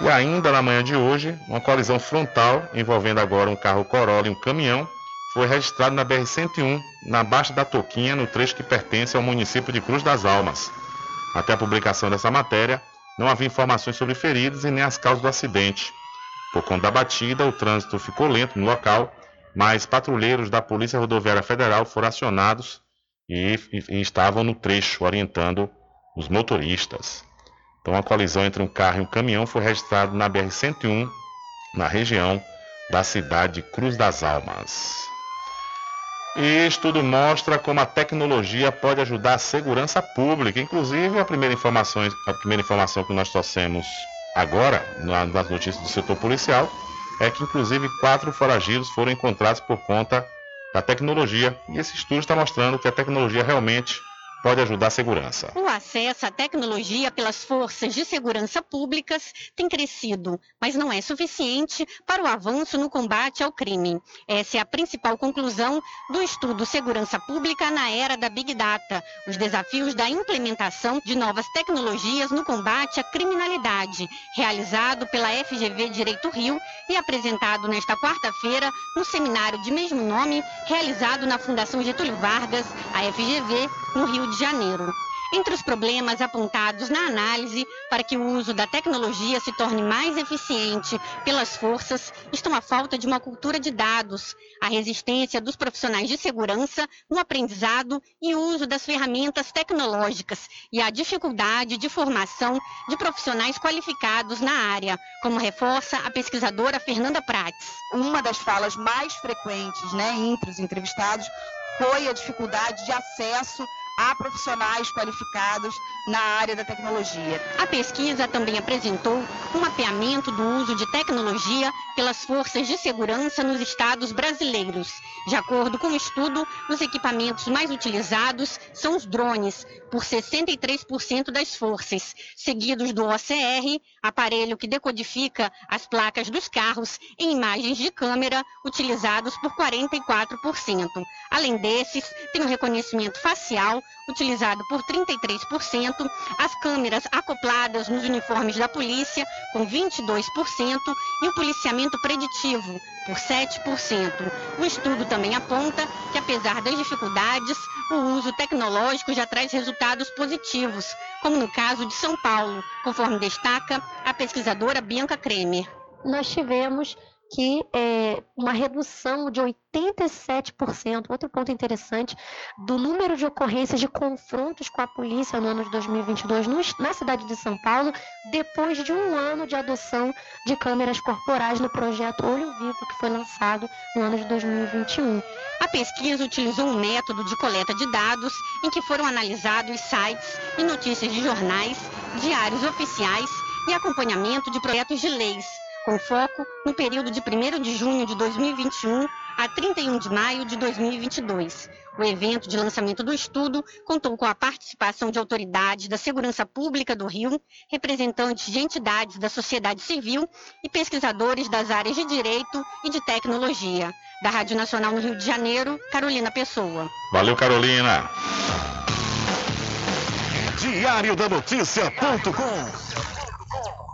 E ainda na manhã de hoje, uma colisão frontal envolvendo agora um carro Corolla e um caminhão foi registrado na BR-101, na Baixa da Toquinha, no trecho que pertence ao município de Cruz das Almas. Até a publicação dessa matéria, não havia informações sobre feridos e nem as causas do acidente. Por conta da batida, o trânsito ficou lento no local, mas patrulheiros da Polícia Rodoviária Federal foram acionados e, e, e estavam no trecho orientando os motoristas. Então, a colisão entre um carro e um caminhão foi registrada na BR-101, na região da cidade de Cruz das Almas. E estudo mostra como a tecnologia pode ajudar a segurança pública. Inclusive, a primeira informação, a primeira informação que nós trouxemos agora, nas notícias do setor policial, é que inclusive quatro foragidos foram encontrados por conta da tecnologia. E esse estudo está mostrando que a tecnologia realmente pode ajudar a segurança. O acesso à tecnologia pelas forças de segurança públicas tem crescido, mas não é suficiente para o avanço no combate ao crime. Essa é a principal conclusão do estudo Segurança Pública na Era da Big Data, os desafios da implementação de novas tecnologias no combate à criminalidade, realizado pela FGV Direito Rio e apresentado nesta quarta-feira no seminário de mesmo nome, realizado na Fundação Getúlio Vargas, a FGV, no Rio de Janeiro. Entre os problemas apontados na análise para que o uso da tecnologia se torne mais eficiente pelas forças estão a falta de uma cultura de dados, a resistência dos profissionais de segurança no aprendizado e uso das ferramentas tecnológicas e a dificuldade de formação de profissionais qualificados na área, como reforça a pesquisadora Fernanda Prates. Uma das falas mais frequentes né, entre os entrevistados foi a dificuldade de acesso a profissionais qualificados na área da tecnologia. A pesquisa também apresentou um mapeamento do uso de tecnologia pelas forças de segurança nos estados brasileiros. De acordo com o estudo, os equipamentos mais utilizados são os drones, por 63% das forças, seguidos do OCR, aparelho que decodifica as placas dos carros em imagens de câmera, utilizados por 44%. Além desses, tem o reconhecimento facial, utilizado por 33%, as câmeras acopladas nos uniformes da polícia, com 22%, e o policiamento preditivo, por 7%. O estudo também aponta que, apesar das dificuldades, o uso tecnológico já traz resultados positivos, como no caso de São Paulo, conforme destaca a pesquisadora Bianca Kremer. Nós tivemos que é, uma redução de 87%, outro ponto interessante, do número de ocorrências de confrontos com a polícia no ano de 2022 no, na cidade de São Paulo, depois de um ano de adoção de câmeras corporais no projeto Olho Vivo, que foi lançado no ano de 2021. A pesquisa utilizou um método de coleta de dados em que foram analisados sites e notícias de jornais, diários oficiais e acompanhamento de projetos de leis com foco no período de 1 de junho de 2021 a 31 de maio de 2022. O evento de lançamento do estudo contou com a participação de autoridades da Segurança Pública do Rio, representantes de entidades da sociedade civil e pesquisadores das áreas de direito e de tecnologia. Da Rádio Nacional no Rio de Janeiro, Carolina Pessoa. Valeu, Carolina. Diário da Notícia.com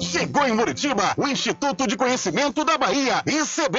Chegou em Muritiba o Instituto de Conhecimento da Bahia, ICB.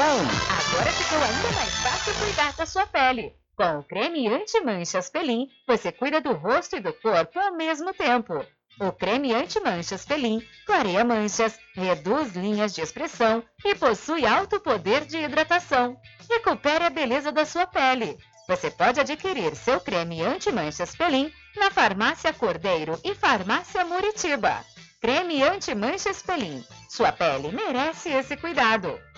Agora ficou ainda mais fácil cuidar da sua pele. Com o creme anti-manchas Pelin, você cuida do rosto e do corpo ao mesmo tempo. O creme anti-manchas Pelin clareia manchas, reduz linhas de expressão e possui alto poder de hidratação. Recupere a beleza da sua pele. Você pode adquirir seu creme anti-manchas Pelin na Farmácia Cordeiro e Farmácia Muritiba. Creme anti-manchas Pelin. Sua pele merece esse cuidado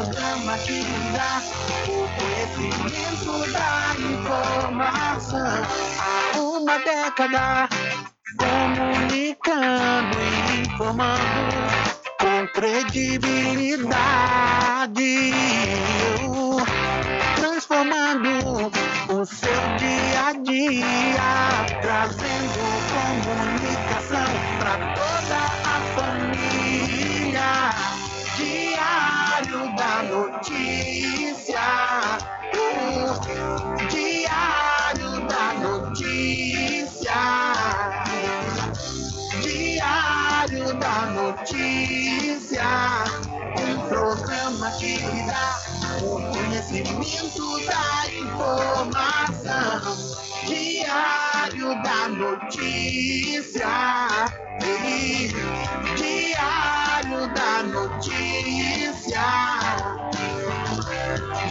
Programa que dá o conhecimento da informação. Há uma década comunicando e informando com credibilidade, transformando o seu dia a dia, trazendo comunicação para toda a família. Diário da Notícia. uh, Diário da Notícia, um programa que dá o conhecimento da informação. Diário da Notícia, Diário da Notícia.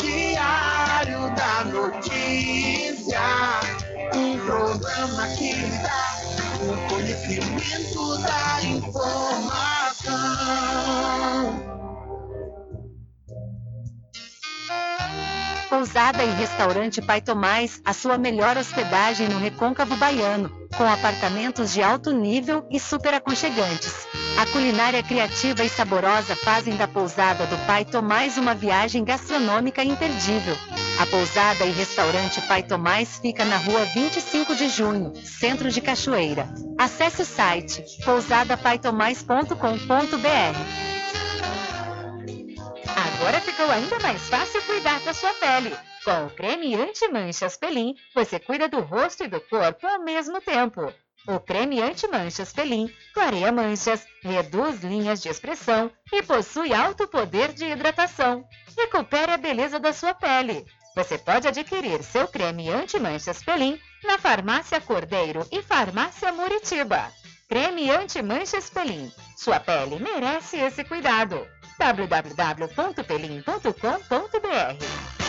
Diário da Notícia, um programa que dá o conhecimento da informação. Pousada e Restaurante Pai Tomás, a sua melhor hospedagem no Recôncavo Baiano, com apartamentos de alto nível e super aconchegantes. A culinária criativa e saborosa fazem da Pousada do Pai Tomás uma viagem gastronômica imperdível. A Pousada e Restaurante Pai Tomás fica na rua 25 de junho, centro de Cachoeira. Acesse o site pousadapaitomais.com.br. Agora ficou ainda mais fácil cuidar da sua pele. Com o creme anti-manchas Pelin, você cuida do rosto e do corpo ao mesmo tempo. O creme anti-manchas Pelin clareia manchas, reduz linhas de expressão e possui alto poder de hidratação. Recupere a beleza da sua pele. Você pode adquirir seu creme anti-manchas Pelin na Farmácia Cordeiro e Farmácia Muritiba. Creme anti-manchas Pelin. Sua pele merece esse cuidado www.pelim.com.br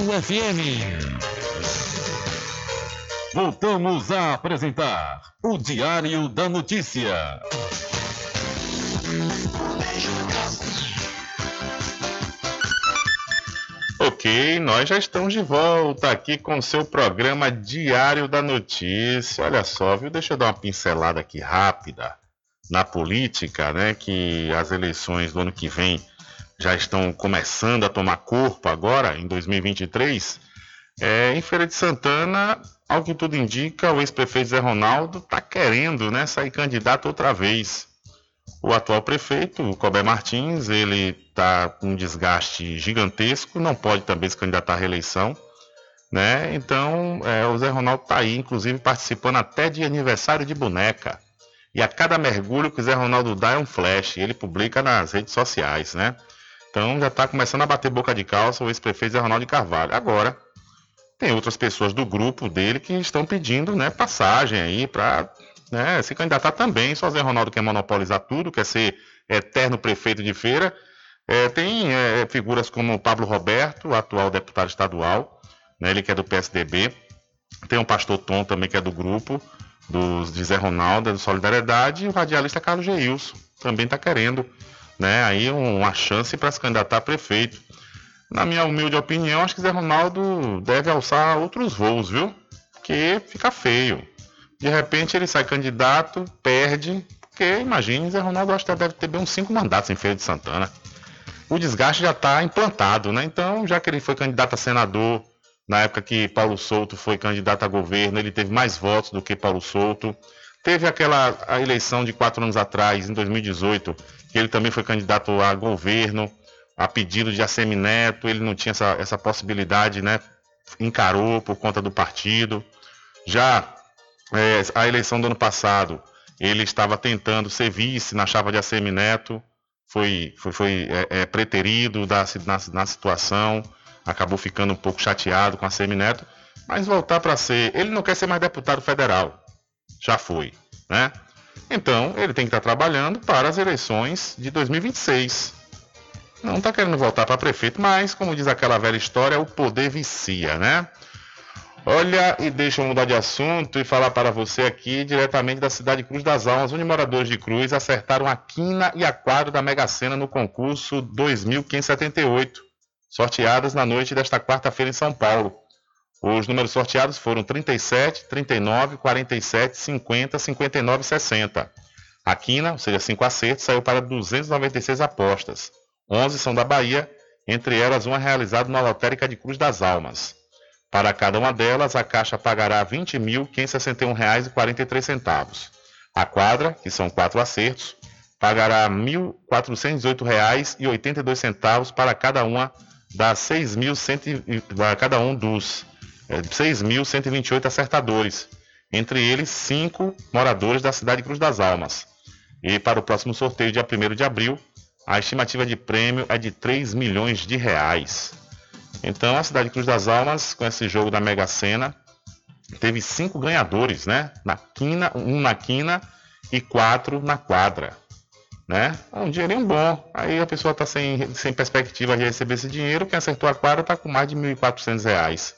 FM. Voltamos a apresentar o Diário da Notícia. Ok, nós já estamos de volta aqui com o seu programa Diário da Notícia. Olha só, viu? Deixa eu dar uma pincelada aqui rápida na política, né? Que as eleições do ano que vem já estão começando a tomar corpo agora, em 2023. É, em Feira de Santana, ao que tudo indica, o ex-prefeito Zé Ronaldo está querendo né, sair candidato outra vez. O atual prefeito, o Cobé Martins, ele está com um desgaste gigantesco, não pode também se candidatar à reeleição. Né? Então, é, o Zé Ronaldo está aí, inclusive, participando até de aniversário de boneca. E a cada mergulho que o Zé Ronaldo dá é um flash, ele publica nas redes sociais, né? Então já está começando a bater boca de calça o ex-prefeito Zé Ronaldo Carvalho. Agora, tem outras pessoas do grupo dele que estão pedindo né, passagem aí para né, se candidatar também. Só Zé Ronaldo quer monopolizar tudo, quer ser eterno prefeito de feira. É, tem é, figuras como o Pablo Roberto, atual deputado estadual, né, ele que é do PSDB. Tem o pastor Tom também, que é do grupo dos, de Zé Ronaldo, é do Solidariedade, e o radialista Carlos Geilson também está querendo né, aí uma chance para se candidatar a prefeito. Na minha humilde opinião, acho que Zé Ronaldo deve alçar outros voos, viu? Porque fica feio. De repente ele sai candidato, perde, porque imagine, Zé Ronaldo acho que deve ter bem uns cinco mandatos em Feira de Santana. O desgaste já está implantado, né? Então, já que ele foi candidato a senador, na época que Paulo Souto foi candidato a governo, ele teve mais votos do que Paulo Souto. Teve aquela a eleição de quatro anos atrás, em 2018, que ele também foi candidato a governo, a pedido de Assemineto, ele não tinha essa, essa possibilidade, né? Encarou por conta do partido. Já é, a eleição do ano passado, ele estava tentando ser vice na chapa de Assemineto, foi, foi, foi é, é, preterido da, na, na situação, acabou ficando um pouco chateado com a Semineto, mas voltar para ser. Ele não quer ser mais deputado federal. Já foi, né? Então, ele tem que estar trabalhando para as eleições de 2026. Não está querendo voltar para prefeito, mas, como diz aquela velha história, o poder vicia, né? Olha, e deixa eu mudar de assunto e falar para você aqui diretamente da cidade de Cruz das Almas, onde moradores de Cruz acertaram a quina e a quadra da Mega Sena no concurso 2578, sorteadas na noite desta quarta-feira em São Paulo. Os números sorteados foram 37, 39, 47, 50, 59 e 60. A quina, ou seja, 5 acertos, saiu para 296 apostas. 11 são da Bahia, entre elas uma realizada na lotérica de Cruz das Almas. Para cada uma delas, a Caixa pagará R$ 20.561,43. A quadra, que são quatro acertos, pagará R$ 1.418,82 para cada uma das 6.100 para cada um dos é, 6.128 acertadores, entre eles cinco moradores da cidade de Cruz das Almas. E para o próximo sorteio, dia 1 de abril, a estimativa de prêmio é de 3 milhões de reais. Então a cidade de Cruz das Almas, com esse jogo da Mega Sena, teve cinco ganhadores, né? Na quina, um na quina e quatro na quadra. Né? É um dinheirinho bom. Aí a pessoa está sem, sem perspectiva de receber esse dinheiro. Quem acertou a quadra está com mais de R$ 1.400.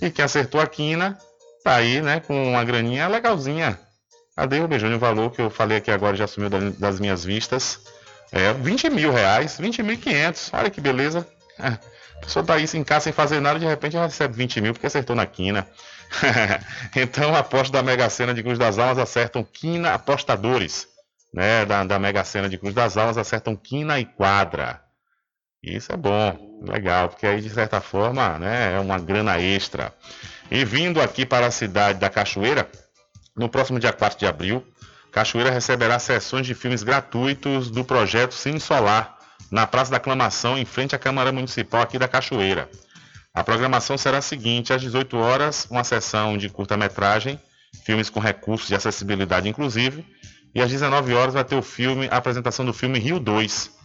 E quem acertou a quina está aí né, com uma graninha legalzinha. Cadê o beijão o valor que eu falei aqui agora já sumiu das minhas vistas? É 20 mil reais, 20 mil e 500. Olha que beleza. É. A pessoa tá aí em casa sem fazer nada, de repente ela recebe 20 mil porque acertou na quina. então, a aposta da Mega Sena de Cruz das Almas acertam quina apostadores. Né, da, da Mega Sena de Cruz das Almas acertam quina e quadra. Isso é bom, legal, porque aí de certa forma né, é uma grana extra. E vindo aqui para a cidade da Cachoeira, no próximo dia 4 de abril, Cachoeira receberá sessões de filmes gratuitos do projeto Cine Solar, na Praça da Aclamação, em frente à Câmara Municipal aqui da Cachoeira. A programação será a seguinte: às 18 horas, uma sessão de curta-metragem, filmes com recursos de acessibilidade inclusive, e às 19 horas vai ter o filme, a apresentação do filme Rio 2.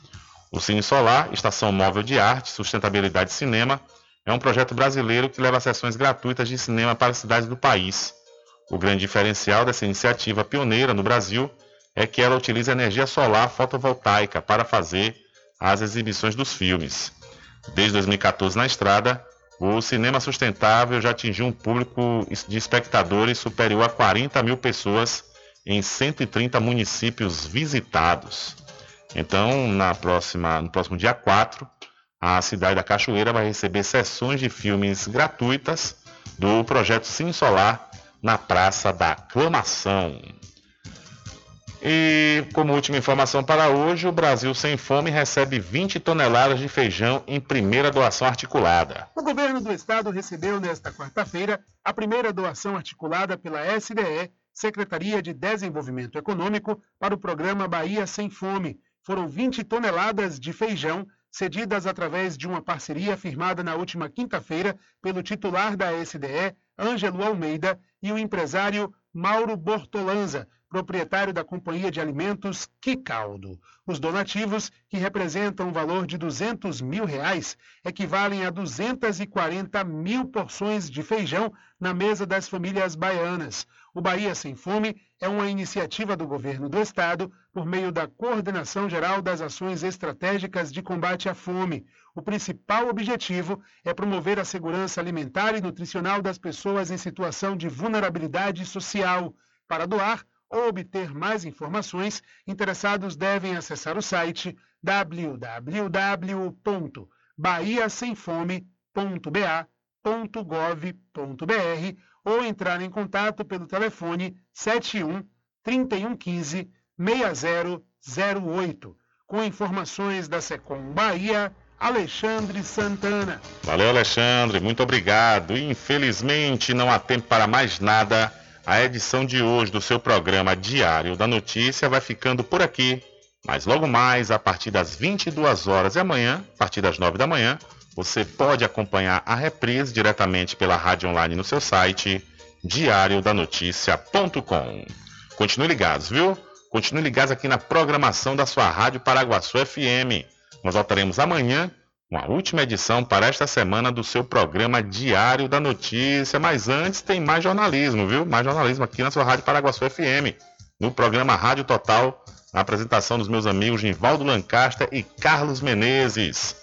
O Cine Solar, Estação Móvel de Arte, Sustentabilidade e Cinema, é um projeto brasileiro que leva sessões gratuitas de cinema para as cidades do país. O grande diferencial dessa iniciativa pioneira no Brasil é que ela utiliza energia solar fotovoltaica para fazer as exibições dos filmes. Desde 2014 na estrada, o cinema sustentável já atingiu um público de espectadores superior a 40 mil pessoas em 130 municípios visitados. Então, na próxima, no próximo dia 4, a cidade da Cachoeira vai receber sessões de filmes gratuitas do projeto Sim Solar na Praça da Aclamação. E como última informação para hoje, o Brasil Sem Fome recebe 20 toneladas de feijão em primeira doação articulada. O governo do estado recebeu nesta quarta-feira a primeira doação articulada pela SDE, Secretaria de Desenvolvimento Econômico, para o programa Bahia Sem Fome. Foram 20 toneladas de feijão cedidas através de uma parceria firmada na última quinta-feira pelo titular da SDE, Ângelo Almeida, e o empresário Mauro Bortolanza, proprietário da companhia de alimentos Quicaldo. Os donativos, que representam um valor de 200 mil reais, equivalem a 240 mil porções de feijão na mesa das famílias baianas. O Bahia Sem Fome é uma iniciativa do governo do estado por meio da Coordenação Geral das Ações Estratégicas de Combate à Fome. O principal objetivo é promover a segurança alimentar e nutricional das pessoas em situação de vulnerabilidade social. Para doar, ou obter mais informações, interessados devem acessar o site www.bahiasemfome.ba.gov.br ou entrar em contato pelo telefone 71 3115 6008. Com informações da Secom Bahia, Alexandre Santana. Valeu, Alexandre, muito obrigado. Infelizmente, não há tempo para mais nada. A edição de hoje do seu programa Diário da Notícia vai ficando por aqui. Mas logo mais, a partir das 22 horas e amanhã, a partir das 9 da manhã, você pode acompanhar a reprise diretamente pela rádio online no seu site diariodanoticia.com. Continue ligados, viu? Continue ligados aqui na programação da sua Rádio Paraguaçu FM. Nós voltaremos amanhã uma última edição para esta semana do seu programa Diário da Notícia. Mas antes tem mais jornalismo, viu? Mais jornalismo aqui na sua Rádio Paraguaçu FM, no programa Rádio Total A apresentação dos meus amigos Nivaldo Lancaster e Carlos Menezes.